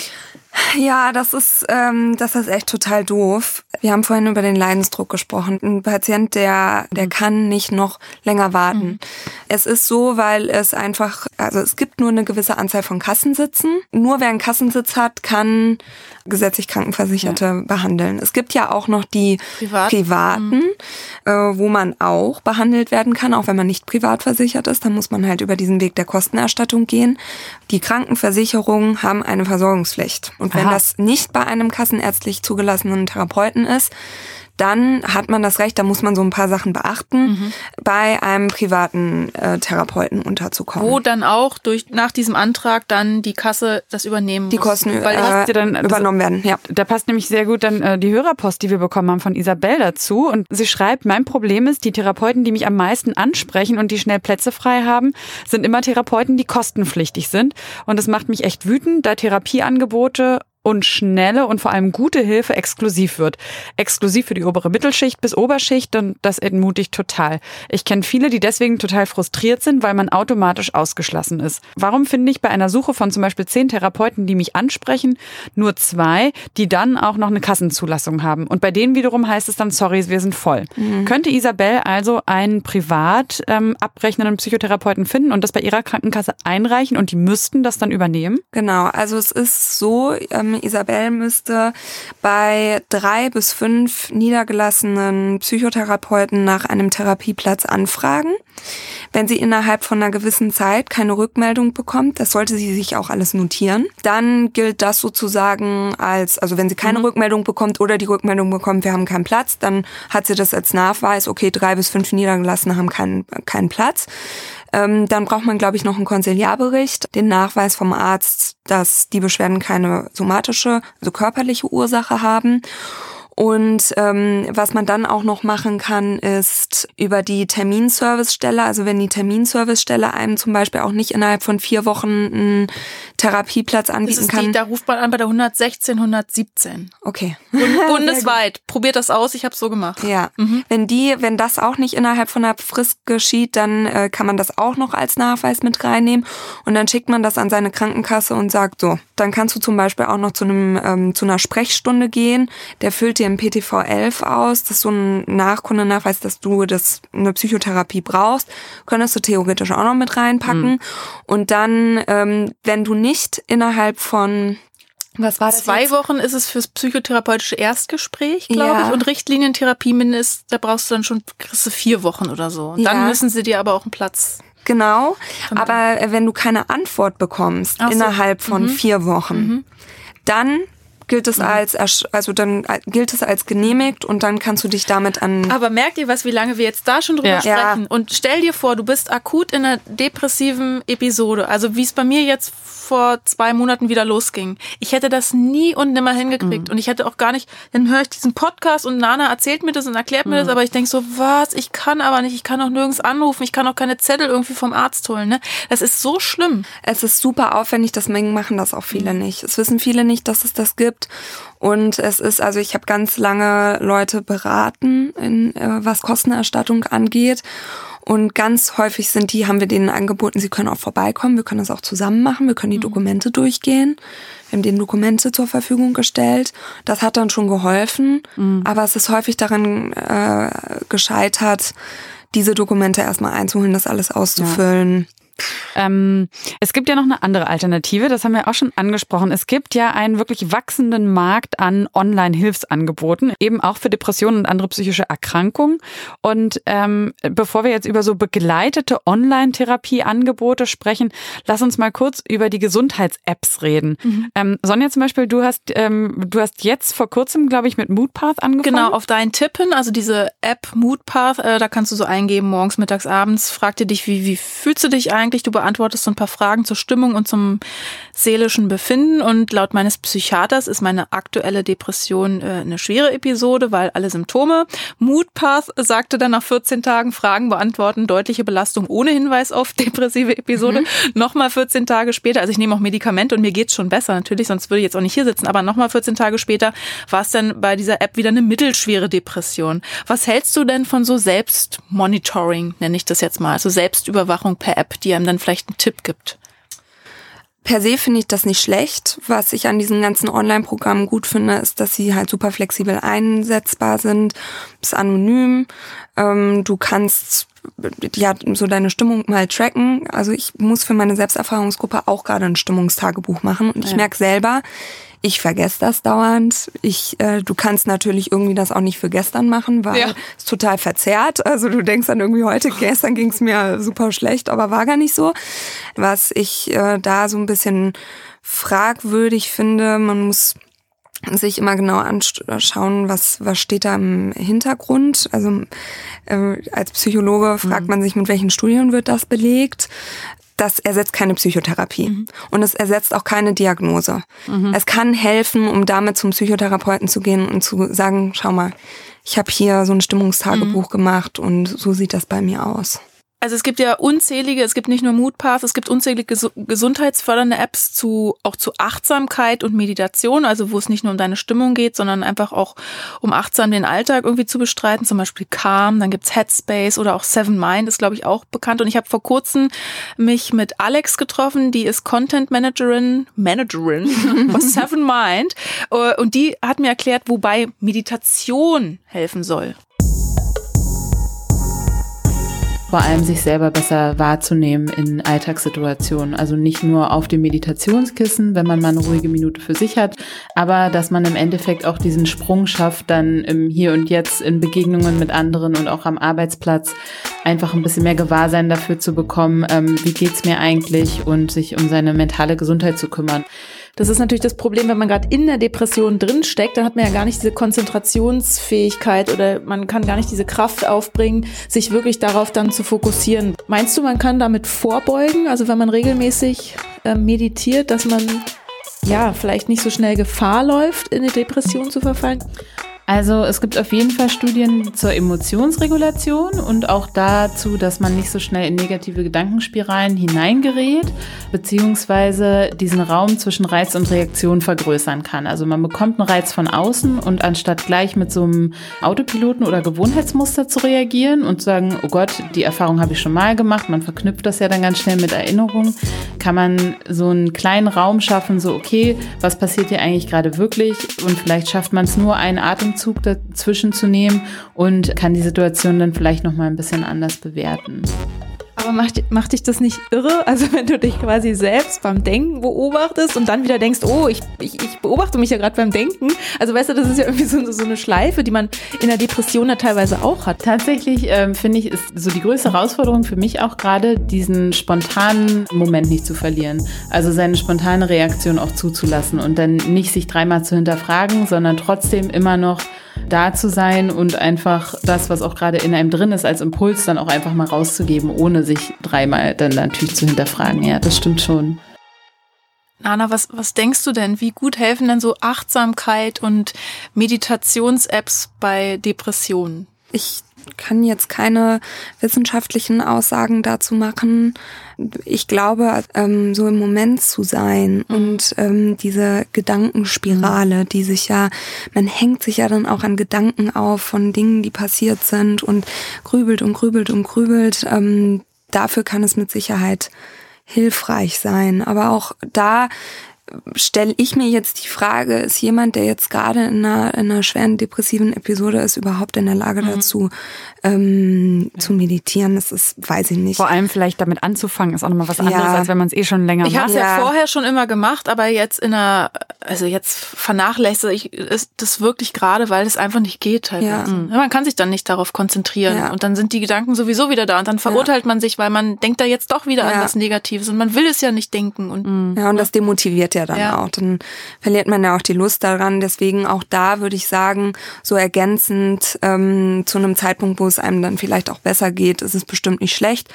[SPEAKER 4] Ja, das ist, ähm, das ist echt total doof. Wir haben vorhin über den Leidensdruck gesprochen. Ein Patient, der, der kann nicht noch länger warten. Mhm. Es ist so, weil es einfach, also es gibt nur eine gewisse Anzahl von Kassensitzen. Nur wer einen Kassensitz hat, kann gesetzlich Krankenversicherte ja. behandeln. Es gibt ja auch noch die Privat. privaten, mhm. äh, wo man auch behandelt werden kann, auch wenn man nicht privat versichert ist. Dann muss man halt über diesen Weg der Kostenerstattung gehen. Die Krankenversicherungen haben eine Versorgungspflicht. Und wenn Aha. das nicht bei einem kassenärztlich zugelassenen Therapeuten ist, dann hat man das Recht, da muss man so ein paar Sachen beachten, mhm. bei einem privaten äh, Therapeuten unterzukommen.
[SPEAKER 1] Wo dann auch durch nach diesem Antrag dann die Kasse das übernehmen
[SPEAKER 4] die
[SPEAKER 1] muss.
[SPEAKER 4] Kosten äh, dann, übernommen werden. Ja.
[SPEAKER 2] Da passt nämlich sehr gut dann äh, die Hörerpost, die wir bekommen haben von Isabel dazu. Und sie schreibt, mein Problem ist, die Therapeuten, die mich am meisten ansprechen und die schnell Plätze frei haben, sind immer Therapeuten, die kostenpflichtig sind. Und das macht mich echt wütend, da Therapieangebote und schnelle und vor allem gute Hilfe exklusiv wird. Exklusiv für die obere Mittelschicht bis Oberschicht und das entmutigt total. Ich kenne viele, die deswegen total frustriert sind, weil man automatisch ausgeschlossen ist. Warum finde ich bei einer Suche von zum Beispiel zehn Therapeuten, die mich ansprechen, nur zwei, die dann auch noch eine Kassenzulassung haben? Und bei denen wiederum heißt es dann, sorry, wir sind voll. Mhm. Könnte Isabel also einen privat ähm, abrechnenden Psychotherapeuten finden und das bei ihrer Krankenkasse einreichen und die müssten das dann übernehmen?
[SPEAKER 4] Genau, also es ist so, ähm, Isabel müsste bei drei bis fünf niedergelassenen Psychotherapeuten nach einem Therapieplatz anfragen. Wenn sie innerhalb von einer gewissen Zeit keine Rückmeldung bekommt, das sollte sie sich auch alles notieren, dann gilt das sozusagen als, also wenn sie keine mhm. Rückmeldung bekommt oder die Rückmeldung bekommt, wir haben keinen Platz, dann hat sie das als Nachweis, okay, drei bis fünf Niedergelassene haben keinen, keinen Platz. Ähm, dann braucht man, glaube ich, noch einen Konsiliarbericht, den Nachweis vom Arzt, dass die Beschwerden keine somatische, also körperliche Ursache haben. Und ähm, was man dann auch noch machen kann, ist über die Terminservicestelle, also wenn die Terminservicestelle einem zum Beispiel auch nicht innerhalb von vier Wochen einen Therapieplatz anbieten kann.
[SPEAKER 1] Die, da ruft man an bei der 116, 117.
[SPEAKER 4] Okay. *laughs*
[SPEAKER 1] Bundesweit. Probiert das aus, ich habe so gemacht.
[SPEAKER 4] Ja. Mhm. Wenn die, wenn das auch nicht innerhalb von einer Frist geschieht, dann äh, kann man das auch noch als Nachweis mit reinnehmen und dann schickt man das an seine Krankenkasse und sagt so, dann kannst du zum Beispiel auch noch zu einem ähm, zu einer Sprechstunde gehen. Der füllt dir im PTV 11 aus. Das ist so ein Nachkundenachweis, dass du das eine Psychotherapie brauchst. Könntest du theoretisch auch noch mit reinpacken. Mhm. Und dann, ähm, wenn du nicht innerhalb von
[SPEAKER 1] was war das Zwei jetzt? Wochen ist es fürs psychotherapeutische Erstgespräch, glaube ja. ich. Und Richtlinientherapie mindestens, da brauchst du dann schon, kriegst du vier Wochen oder so. Ja. Dann müssen sie dir aber auch einen Platz.
[SPEAKER 4] Genau. Aber wenn du keine Antwort bekommst so. innerhalb von mhm. vier Wochen, mhm. dann gilt es mhm. als, also dann gilt es als genehmigt und dann kannst du dich damit an.
[SPEAKER 1] Aber merkt ihr was, wie lange wir jetzt da schon drüber ja. sprechen? Ja. Und stell dir vor, du bist akut in einer depressiven Episode, also wie es bei mir jetzt vor zwei Monaten wieder losging. Ich hätte das nie und nimmer hingekriegt. Mhm. Und ich hätte auch gar nicht, dann höre ich diesen Podcast und Nana erzählt mir das und erklärt mir mhm. das, aber ich denke so, was, ich kann aber nicht, ich kann auch nirgends anrufen, ich kann auch keine Zettel irgendwie vom Arzt holen. Ne? Das ist so schlimm.
[SPEAKER 4] Es ist super aufwendig, das machen das auch viele mhm. nicht. Es wissen viele nicht, dass es das gibt gibt. Und es ist, also ich habe ganz lange Leute beraten, in, äh, was Kostenerstattung angeht. Und ganz häufig sind die, haben wir denen angeboten, sie können auch vorbeikommen, wir können das auch zusammen machen, wir können die mhm. Dokumente durchgehen. Wir haben denen Dokumente zur Verfügung gestellt. Das hat dann schon geholfen, mhm. aber es ist häufig daran äh, gescheitert, diese Dokumente erstmal einzuholen, das alles auszufüllen. Ja.
[SPEAKER 2] Ähm, es gibt ja noch eine andere Alternative, das haben wir auch schon angesprochen. Es gibt ja einen wirklich wachsenden Markt an Online-Hilfsangeboten, eben auch für Depressionen und andere psychische Erkrankungen. Und ähm, bevor wir jetzt über so begleitete Online-Therapie-Angebote sprechen, lass uns mal kurz über die Gesundheits-Apps reden. Mhm. Ähm, Sonja zum Beispiel, du hast, ähm, du hast jetzt vor kurzem, glaube ich, mit Moodpath angefangen.
[SPEAKER 1] Genau, auf deinen Tippen, also diese App Moodpath, äh, da kannst du so eingeben, morgens, mittags, abends, fragt ihr dich, wie, wie fühlst du dich ein? Eigentlich, du beantwortest so ein paar Fragen zur Stimmung und zum seelischen Befinden. Und laut meines Psychiaters ist meine aktuelle Depression äh, eine schwere Episode, weil alle Symptome. Moodpath sagte dann nach 14 Tagen Fragen beantworten, deutliche Belastung ohne Hinweis auf *laughs* depressive Episode. Mhm. Nochmal 14 Tage später, also ich nehme auch Medikamente und mir geht's schon besser natürlich, sonst würde ich jetzt auch nicht hier sitzen, aber nochmal 14 Tage später war es dann bei dieser App wieder eine mittelschwere Depression. Was hältst du denn von so Selbstmonitoring, nenne ich das jetzt mal, also Selbstüberwachung per App, die einem dann vielleicht einen Tipp gibt?
[SPEAKER 4] Per se finde ich das nicht schlecht. Was ich an diesen ganzen Online-Programmen gut finde, ist, dass sie halt super flexibel einsetzbar sind. Ist anonym. Ähm, du kannst ja so deine Stimmung mal tracken. Also ich muss für meine Selbsterfahrungsgruppe auch gerade ein Stimmungstagebuch machen und ich ja. merke selber, ich vergesse das dauernd. Ich, äh, du kannst natürlich irgendwie das auch nicht für gestern machen, weil ja. es total verzerrt. Also du denkst dann irgendwie heute, gestern ging es mir super schlecht, aber war gar nicht so. Was ich äh, da so ein bisschen fragwürdig finde, man muss sich immer genau anschauen, was, was steht da im Hintergrund. Also äh, als Psychologe fragt mhm. man sich, mit welchen Studien wird das belegt. Das ersetzt keine Psychotherapie mhm. und es ersetzt auch keine Diagnose. Mhm. Es kann helfen, um damit zum Psychotherapeuten zu gehen und zu sagen, schau mal, ich habe hier so ein Stimmungstagebuch mhm. gemacht und so sieht das bei mir aus.
[SPEAKER 1] Also es gibt ja unzählige, es gibt nicht nur Moodpath, es gibt unzählige gesundheitsfördernde Apps zu auch zu Achtsamkeit und Meditation, also wo es nicht nur um deine Stimmung geht, sondern einfach auch um achtsam den Alltag irgendwie zu bestreiten, zum Beispiel Calm, dann gibt's Headspace oder auch Seven Mind, ist glaube ich auch bekannt. Und ich habe vor kurzem mich mit Alex getroffen, die ist Content Managerin, Managerin *laughs* von Seven Mind äh, und die hat mir erklärt, wobei Meditation helfen soll
[SPEAKER 5] vor allem sich selber besser wahrzunehmen in Alltagssituationen. Also nicht nur auf dem Meditationskissen, wenn man mal eine ruhige Minute für sich hat, aber dass man im Endeffekt auch diesen Sprung schafft, dann im Hier und Jetzt in Begegnungen mit anderen und auch am Arbeitsplatz einfach ein bisschen mehr Gewahrsein dafür zu bekommen, ähm, wie geht's mir eigentlich und sich um seine mentale Gesundheit zu kümmern.
[SPEAKER 1] Das ist natürlich das Problem, wenn man gerade in der Depression drin steckt, dann hat man ja gar nicht diese Konzentrationsfähigkeit oder man kann gar nicht diese Kraft aufbringen, sich wirklich darauf dann zu fokussieren. Meinst du, man kann damit vorbeugen? Also wenn man regelmäßig äh, meditiert, dass man ja vielleicht nicht so schnell Gefahr läuft, in eine Depression zu verfallen?
[SPEAKER 5] Also es gibt auf jeden Fall Studien zur Emotionsregulation und auch dazu, dass man nicht so schnell in negative Gedankenspiralen hineingerät, beziehungsweise diesen Raum zwischen Reiz und Reaktion vergrößern kann. Also man bekommt einen Reiz von außen und anstatt gleich mit so einem Autopiloten oder Gewohnheitsmuster zu reagieren und zu sagen, oh Gott, die Erfahrung habe ich schon mal gemacht, man verknüpft das ja dann ganz schnell mit Erinnerungen, kann man so einen kleinen Raum schaffen, so okay, was passiert hier eigentlich gerade wirklich und vielleicht schafft man es nur einen Atem Atemzug dazwischen zu nehmen und kann die Situation dann vielleicht noch mal ein bisschen anders bewerten.
[SPEAKER 1] Aber macht, macht dich das nicht irre? Also wenn du dich quasi selbst beim Denken beobachtest und dann wieder denkst, oh, ich, ich, ich beobachte mich ja gerade beim Denken. Also weißt du, das ist ja irgendwie so, so eine Schleife, die man in der Depression ja teilweise auch hat.
[SPEAKER 5] Tatsächlich ähm, finde ich, ist so die größte Herausforderung für mich auch gerade, diesen spontanen Moment nicht zu verlieren. Also seine spontane Reaktion auch zuzulassen und dann nicht sich dreimal zu hinterfragen, sondern trotzdem immer noch da zu sein und einfach das, was auch gerade in einem drin ist, als Impuls dann auch einfach mal rauszugeben, ohne sich dreimal dann natürlich zu hinterfragen. Ja, das stimmt schon.
[SPEAKER 1] Nana, was, was denkst du denn? Wie gut helfen denn so Achtsamkeit und Meditations-Apps bei Depressionen?
[SPEAKER 4] Ich kann jetzt keine wissenschaftlichen Aussagen dazu machen. Ich glaube, ähm, so im Moment zu sein mhm. und ähm, diese Gedankenspirale, die sich ja, man hängt sich ja dann auch an Gedanken auf von Dingen, die passiert sind und grübelt und grübelt und grübelt. Ähm, dafür kann es mit Sicherheit hilfreich sein. Aber auch da stelle ich mir jetzt die Frage, ist jemand, der jetzt gerade in einer, in einer schweren depressiven Episode ist, überhaupt in der Lage mhm. dazu, ähm, ja. zu meditieren? Das ist, weiß ich nicht.
[SPEAKER 2] Vor allem vielleicht damit anzufangen, ist auch nochmal was anderes, ja. als wenn man es eh schon länger
[SPEAKER 1] ich macht. Ich habe es ja. ja vorher schon immer gemacht, aber jetzt in einer, also jetzt vernachlässige ich das wirklich gerade, weil es einfach nicht geht halt. Ja. Mhm. Man kann sich dann nicht darauf konzentrieren und dann sind die Gedanken sowieso wieder da und dann verurteilt man sich, weil man denkt da jetzt doch wieder an was Negatives und man will es ja nicht denken und
[SPEAKER 4] mhm. ja und das demotiviert ja dann ja. auch. Dann verliert man ja auch die Lust daran. Deswegen auch da würde ich sagen, so ergänzend ähm, zu einem Zeitpunkt, wo es einem dann vielleicht auch besser geht, ist es bestimmt nicht schlecht.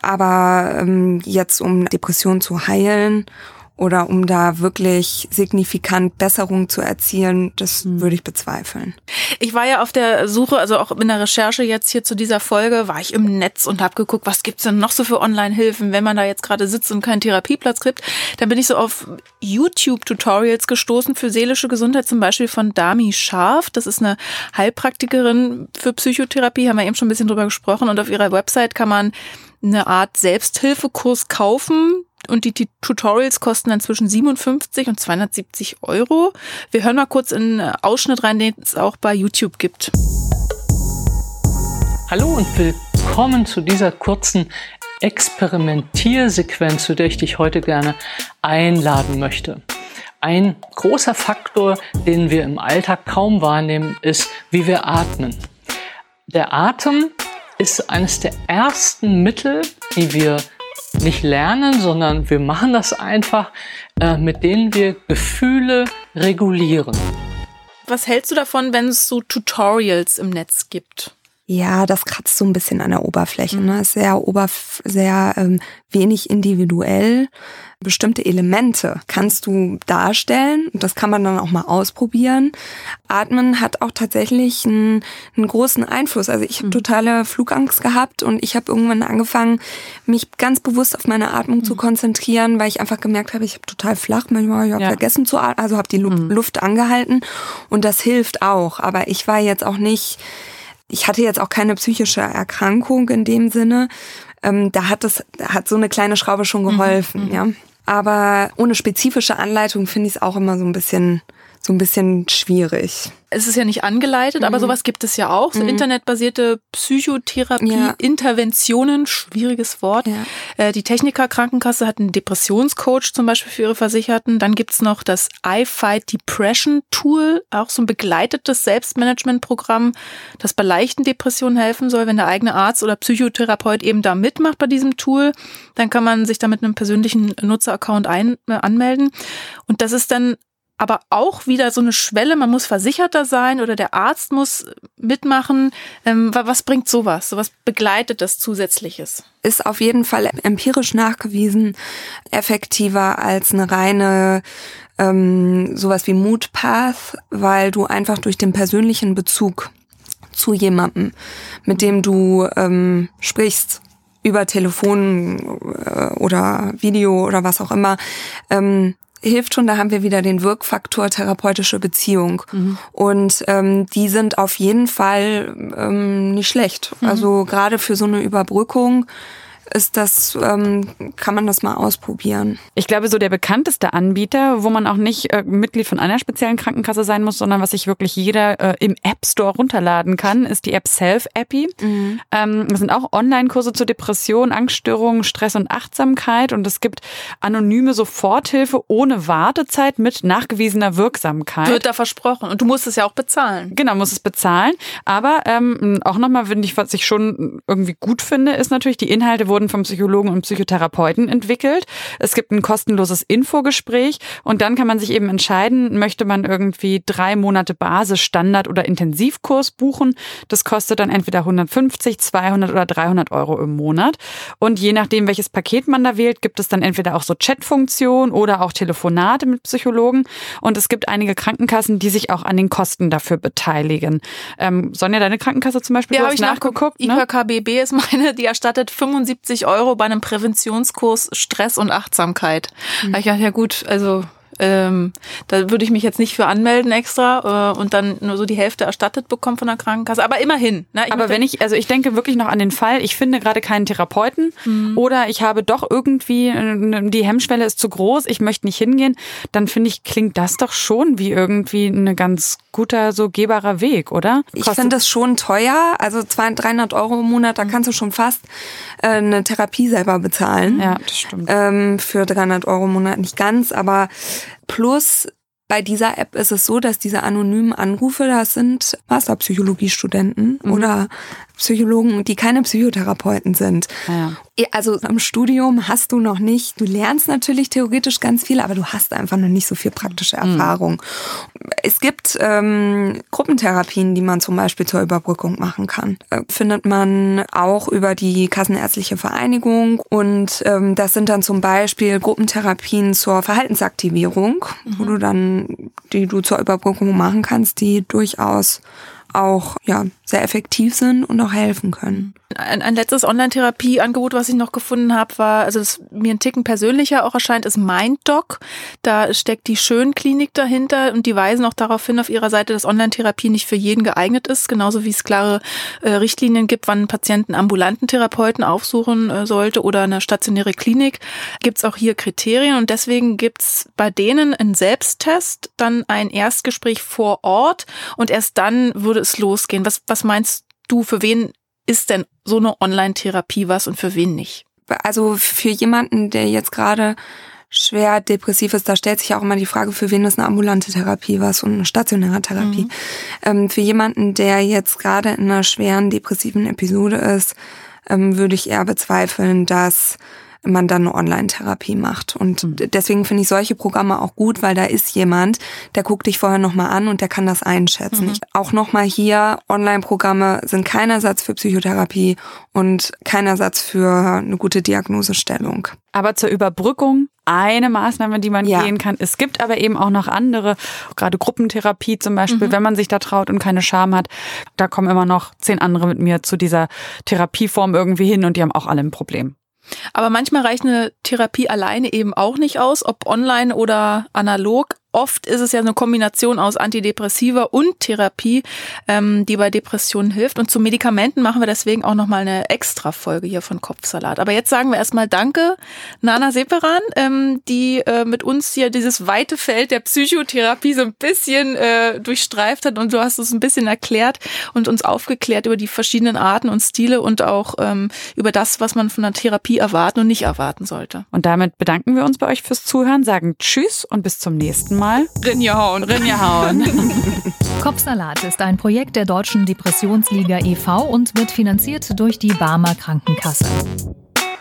[SPEAKER 4] Aber ähm, jetzt um Depression zu heilen oder um da wirklich signifikant Besserung zu erzielen, das hm. würde ich bezweifeln.
[SPEAKER 1] Ich war ja auf der Suche, also auch in der Recherche jetzt hier zu dieser Folge, war ich im Netz und habe geguckt, was gibt's denn noch so für Online-Hilfen, wenn man da jetzt gerade sitzt und keinen Therapieplatz kriegt. Dann bin ich so auf YouTube-Tutorials gestoßen für seelische Gesundheit, zum Beispiel von Dami Scharf. Das ist eine Heilpraktikerin für Psychotherapie, haben wir eben schon ein bisschen drüber gesprochen. Und auf ihrer Website kann man eine Art Selbsthilfekurs kaufen, und die, Tutorials kosten dann zwischen 57 und 270 Euro. Wir hören mal kurz in Ausschnitt rein, den es auch bei YouTube gibt.
[SPEAKER 6] Hallo und willkommen zu dieser kurzen Experimentiersequenz, zu der ich dich heute gerne einladen möchte. Ein großer Faktor, den wir im Alltag kaum wahrnehmen, ist, wie wir atmen. Der Atem ist eines der ersten Mittel, die wir nicht lernen, sondern wir machen das einfach, äh, mit denen wir Gefühle regulieren.
[SPEAKER 1] Was hältst du davon, wenn es so Tutorials im Netz gibt?
[SPEAKER 4] Ja, das kratzt so ein bisschen an der Oberfläche. Ne? Ist sehr oberf sehr ähm, wenig individuell. Bestimmte Elemente kannst du darstellen. Das kann man dann auch mal ausprobieren. Atmen hat auch tatsächlich einen, einen großen Einfluss. Also ich habe mhm. totale Flugangst gehabt und ich habe irgendwann angefangen, mich ganz bewusst auf meine Atmung mhm. zu konzentrieren, weil ich einfach gemerkt habe, ich habe total flach, manchmal ich habe ja. vergessen zu atmen, also habe die mhm. Luft angehalten und das hilft auch. Aber ich war jetzt auch nicht ich hatte jetzt auch keine psychische Erkrankung in dem Sinne. Ähm, da hat es hat so eine kleine Schraube schon mhm, geholfen, mhm. ja. Aber ohne spezifische Anleitung finde ich es auch immer so ein bisschen so ein bisschen schwierig
[SPEAKER 1] es ist ja nicht angeleitet, mhm. aber sowas gibt es ja auch. So mhm. internetbasierte Psychotherapie, ja. Schwieriges Wort. Ja. Äh, die Techniker Krankenkasse hat einen Depressionscoach zum Beispiel für ihre Versicherten. Dann gibt's noch das iFight Depression Tool, auch so ein begleitetes Selbstmanagementprogramm, das bei leichten Depressionen helfen soll. Wenn der eigene Arzt oder Psychotherapeut eben da mitmacht bei diesem Tool, dann kann man sich da mit einem persönlichen Nutzeraccount ein, äh, anmelden. Und das ist dann aber auch wieder so eine Schwelle, man muss Versicherter sein oder der Arzt muss mitmachen. Ähm, was bringt sowas? Sowas begleitet das Zusätzliches?
[SPEAKER 4] Ist auf jeden Fall empirisch nachgewiesen effektiver als eine reine ähm, sowas wie Moodpath, weil du einfach durch den persönlichen Bezug zu jemandem, mit dem du ähm, sprichst, über Telefon äh, oder Video oder was auch immer, ähm, hilft schon, da haben wir wieder den Wirkfaktor therapeutische Beziehung. Mhm. Und ähm, die sind auf jeden Fall ähm, nicht schlecht. Mhm. Also gerade für so eine Überbrückung ist das, ähm, kann man das mal ausprobieren.
[SPEAKER 2] Ich glaube, so der bekannteste Anbieter, wo man auch nicht äh, Mitglied von einer speziellen Krankenkasse sein muss, sondern was sich wirklich jeder äh, im App Store runterladen kann, ist die App Self-Appy. Mhm. Ähm, das sind auch Online-Kurse zur Depression, Angststörungen, Stress und Achtsamkeit und es gibt anonyme Soforthilfe ohne Wartezeit mit nachgewiesener Wirksamkeit.
[SPEAKER 1] Wird da versprochen und du musst es ja auch bezahlen.
[SPEAKER 2] Genau, musst es bezahlen. Aber ähm, auch nochmal, ich, was ich schon irgendwie gut finde, ist natürlich, die Inhalte wurden wurden vom Psychologen und Psychotherapeuten entwickelt. Es gibt ein kostenloses Infogespräch und dann kann man sich eben entscheiden, möchte man irgendwie drei Monate Basis, Standard oder Intensivkurs buchen. Das kostet dann entweder 150, 200 oder 300 Euro im Monat. Und je nachdem, welches Paket man da wählt, gibt es dann entweder auch so Chatfunktionen oder auch Telefonate mit Psychologen. Und es gibt einige Krankenkassen, die sich auch an den Kosten dafür beteiligen. Ähm, Sonja, deine Krankenkasse zum Beispiel,
[SPEAKER 1] ja, du hast nachgeguckt. Ne? IKKBB ist meine, die erstattet 75 50 Euro bei einem Präventionskurs Stress und Achtsamkeit. Mhm. ich dachte, ja gut, also ähm, da würde ich mich jetzt nicht für anmelden extra äh, und dann nur so die Hälfte erstattet bekommen von der Krankenkasse. Aber immerhin.
[SPEAKER 2] Ne? Aber wenn ich, also ich denke wirklich noch an den Fall, ich finde gerade keinen Therapeuten mhm. oder ich habe doch irgendwie, äh, die Hemmschwelle ist zu groß, ich möchte nicht hingehen, dann finde ich, klingt das doch schon wie irgendwie ein ganz guter, so gehbarer Weg, oder?
[SPEAKER 4] Ich finde das schon teuer. Also 200, 300 Euro im Monat, da mhm. kannst du schon fast äh, eine Therapie selber bezahlen.
[SPEAKER 2] Ja, das stimmt.
[SPEAKER 4] Ähm, für 300 Euro im Monat nicht ganz, aber plus bei dieser App ist es so, dass diese anonymen Anrufe, das sind Masterpsychologiestudenten mhm. oder Psychologen, die keine Psychotherapeuten sind.
[SPEAKER 2] Ja.
[SPEAKER 4] Also im Studium hast du noch nicht, du lernst natürlich theoretisch ganz viel, aber du hast einfach noch nicht so viel praktische mhm. Erfahrung. Mhm. Es gibt ähm, Gruppentherapien, die man zum Beispiel zur Überbrückung machen kann. Äh, findet man auch über die Kassenärztliche Vereinigung und ähm, das sind dann zum Beispiel Gruppentherapien zur Verhaltensaktivierung, mhm. wo du dann, die du zur Überbrückung machen kannst, die durchaus auch ja sehr effektiv sind und auch helfen können.
[SPEAKER 1] Ein, ein letztes Online-Therapie-Angebot, was ich noch gefunden habe, war, also das mir ein Ticken persönlicher auch erscheint, ist MindDoc. Da steckt die Schönklinik dahinter und die weisen auch darauf hin auf ihrer Seite, dass Online-Therapie nicht für jeden geeignet ist, genauso wie es klare äh, Richtlinien gibt, wann Patienten ambulanten Therapeuten aufsuchen äh, sollte oder eine stationäre Klinik. Gibt es auch hier Kriterien und deswegen gibt es bei denen einen Selbsttest, dann ein Erstgespräch vor Ort und erst dann würde es losgehen. Was, was meinst du, für wen ist denn so eine Online-Therapie was und für wen nicht?
[SPEAKER 4] Also für jemanden, der jetzt gerade schwer depressiv ist, da stellt sich auch immer die Frage, für wen ist eine ambulante Therapie was und eine stationäre Therapie. Mhm. Ähm, für jemanden, der jetzt gerade in einer schweren depressiven Episode ist, ähm, würde ich eher bezweifeln, dass man dann eine Online-Therapie macht. Und mhm. deswegen finde ich solche Programme auch gut, weil da ist jemand, der guckt dich vorher nochmal an und der kann das einschätzen. Mhm. Ich, auch nochmal hier, Online-Programme sind kein Ersatz für Psychotherapie und kein Ersatz für eine gute Diagnosestellung.
[SPEAKER 2] Aber zur Überbrückung eine Maßnahme, die man ja. gehen kann. Es gibt aber eben auch noch andere, gerade Gruppentherapie zum Beispiel, mhm. wenn man sich da traut und keine Scham hat. Da kommen immer noch zehn andere mit mir zu dieser Therapieform irgendwie hin und die haben auch alle ein Problem.
[SPEAKER 1] Aber manchmal reicht eine Therapie alleine eben auch nicht aus, ob online oder analog. Oft ist es ja eine Kombination aus Antidepressiva und Therapie, ähm, die bei Depressionen hilft. Und zu Medikamenten machen wir deswegen auch nochmal eine extra Folge hier von Kopfsalat. Aber jetzt sagen wir erstmal Danke, Nana Seperan, ähm, die äh, mit uns hier dieses weite Feld der Psychotherapie so ein bisschen äh, durchstreift hat. Und du hast es ein bisschen erklärt und uns aufgeklärt über die verschiedenen Arten und Stile und auch ähm, über das, was man von einer Therapie erwarten und nicht erwarten sollte.
[SPEAKER 2] Und damit bedanken wir uns bei euch fürs Zuhören, sagen Tschüss und bis zum nächsten Mal mal.
[SPEAKER 1] Rinja hauen,
[SPEAKER 2] Rinja hauen. *laughs*
[SPEAKER 3] Kopfsalat ist ein Projekt der Deutschen Depressionsliga e.V. und wird finanziert durch die Barmer Krankenkasse.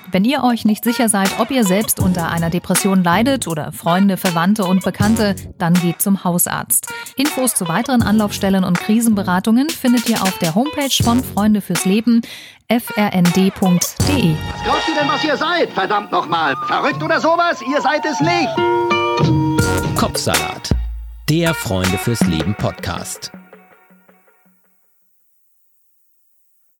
[SPEAKER 3] Wenn ihr euch nicht sicher seid, ob ihr selbst unter einer Depression leidet oder Freunde, Verwandte und Bekannte, dann geht zum Hausarzt. Infos zu weiteren Anlaufstellen und Krisenberatungen findet ihr auf der Homepage von Freunde fürs Leben frnd.de.
[SPEAKER 7] Was glaubt ihr denn, was ihr seid? Verdammt nochmal. Verrückt oder sowas? Ihr seid es nicht.
[SPEAKER 8] Kopfsalat, der Freunde fürs Leben Podcast.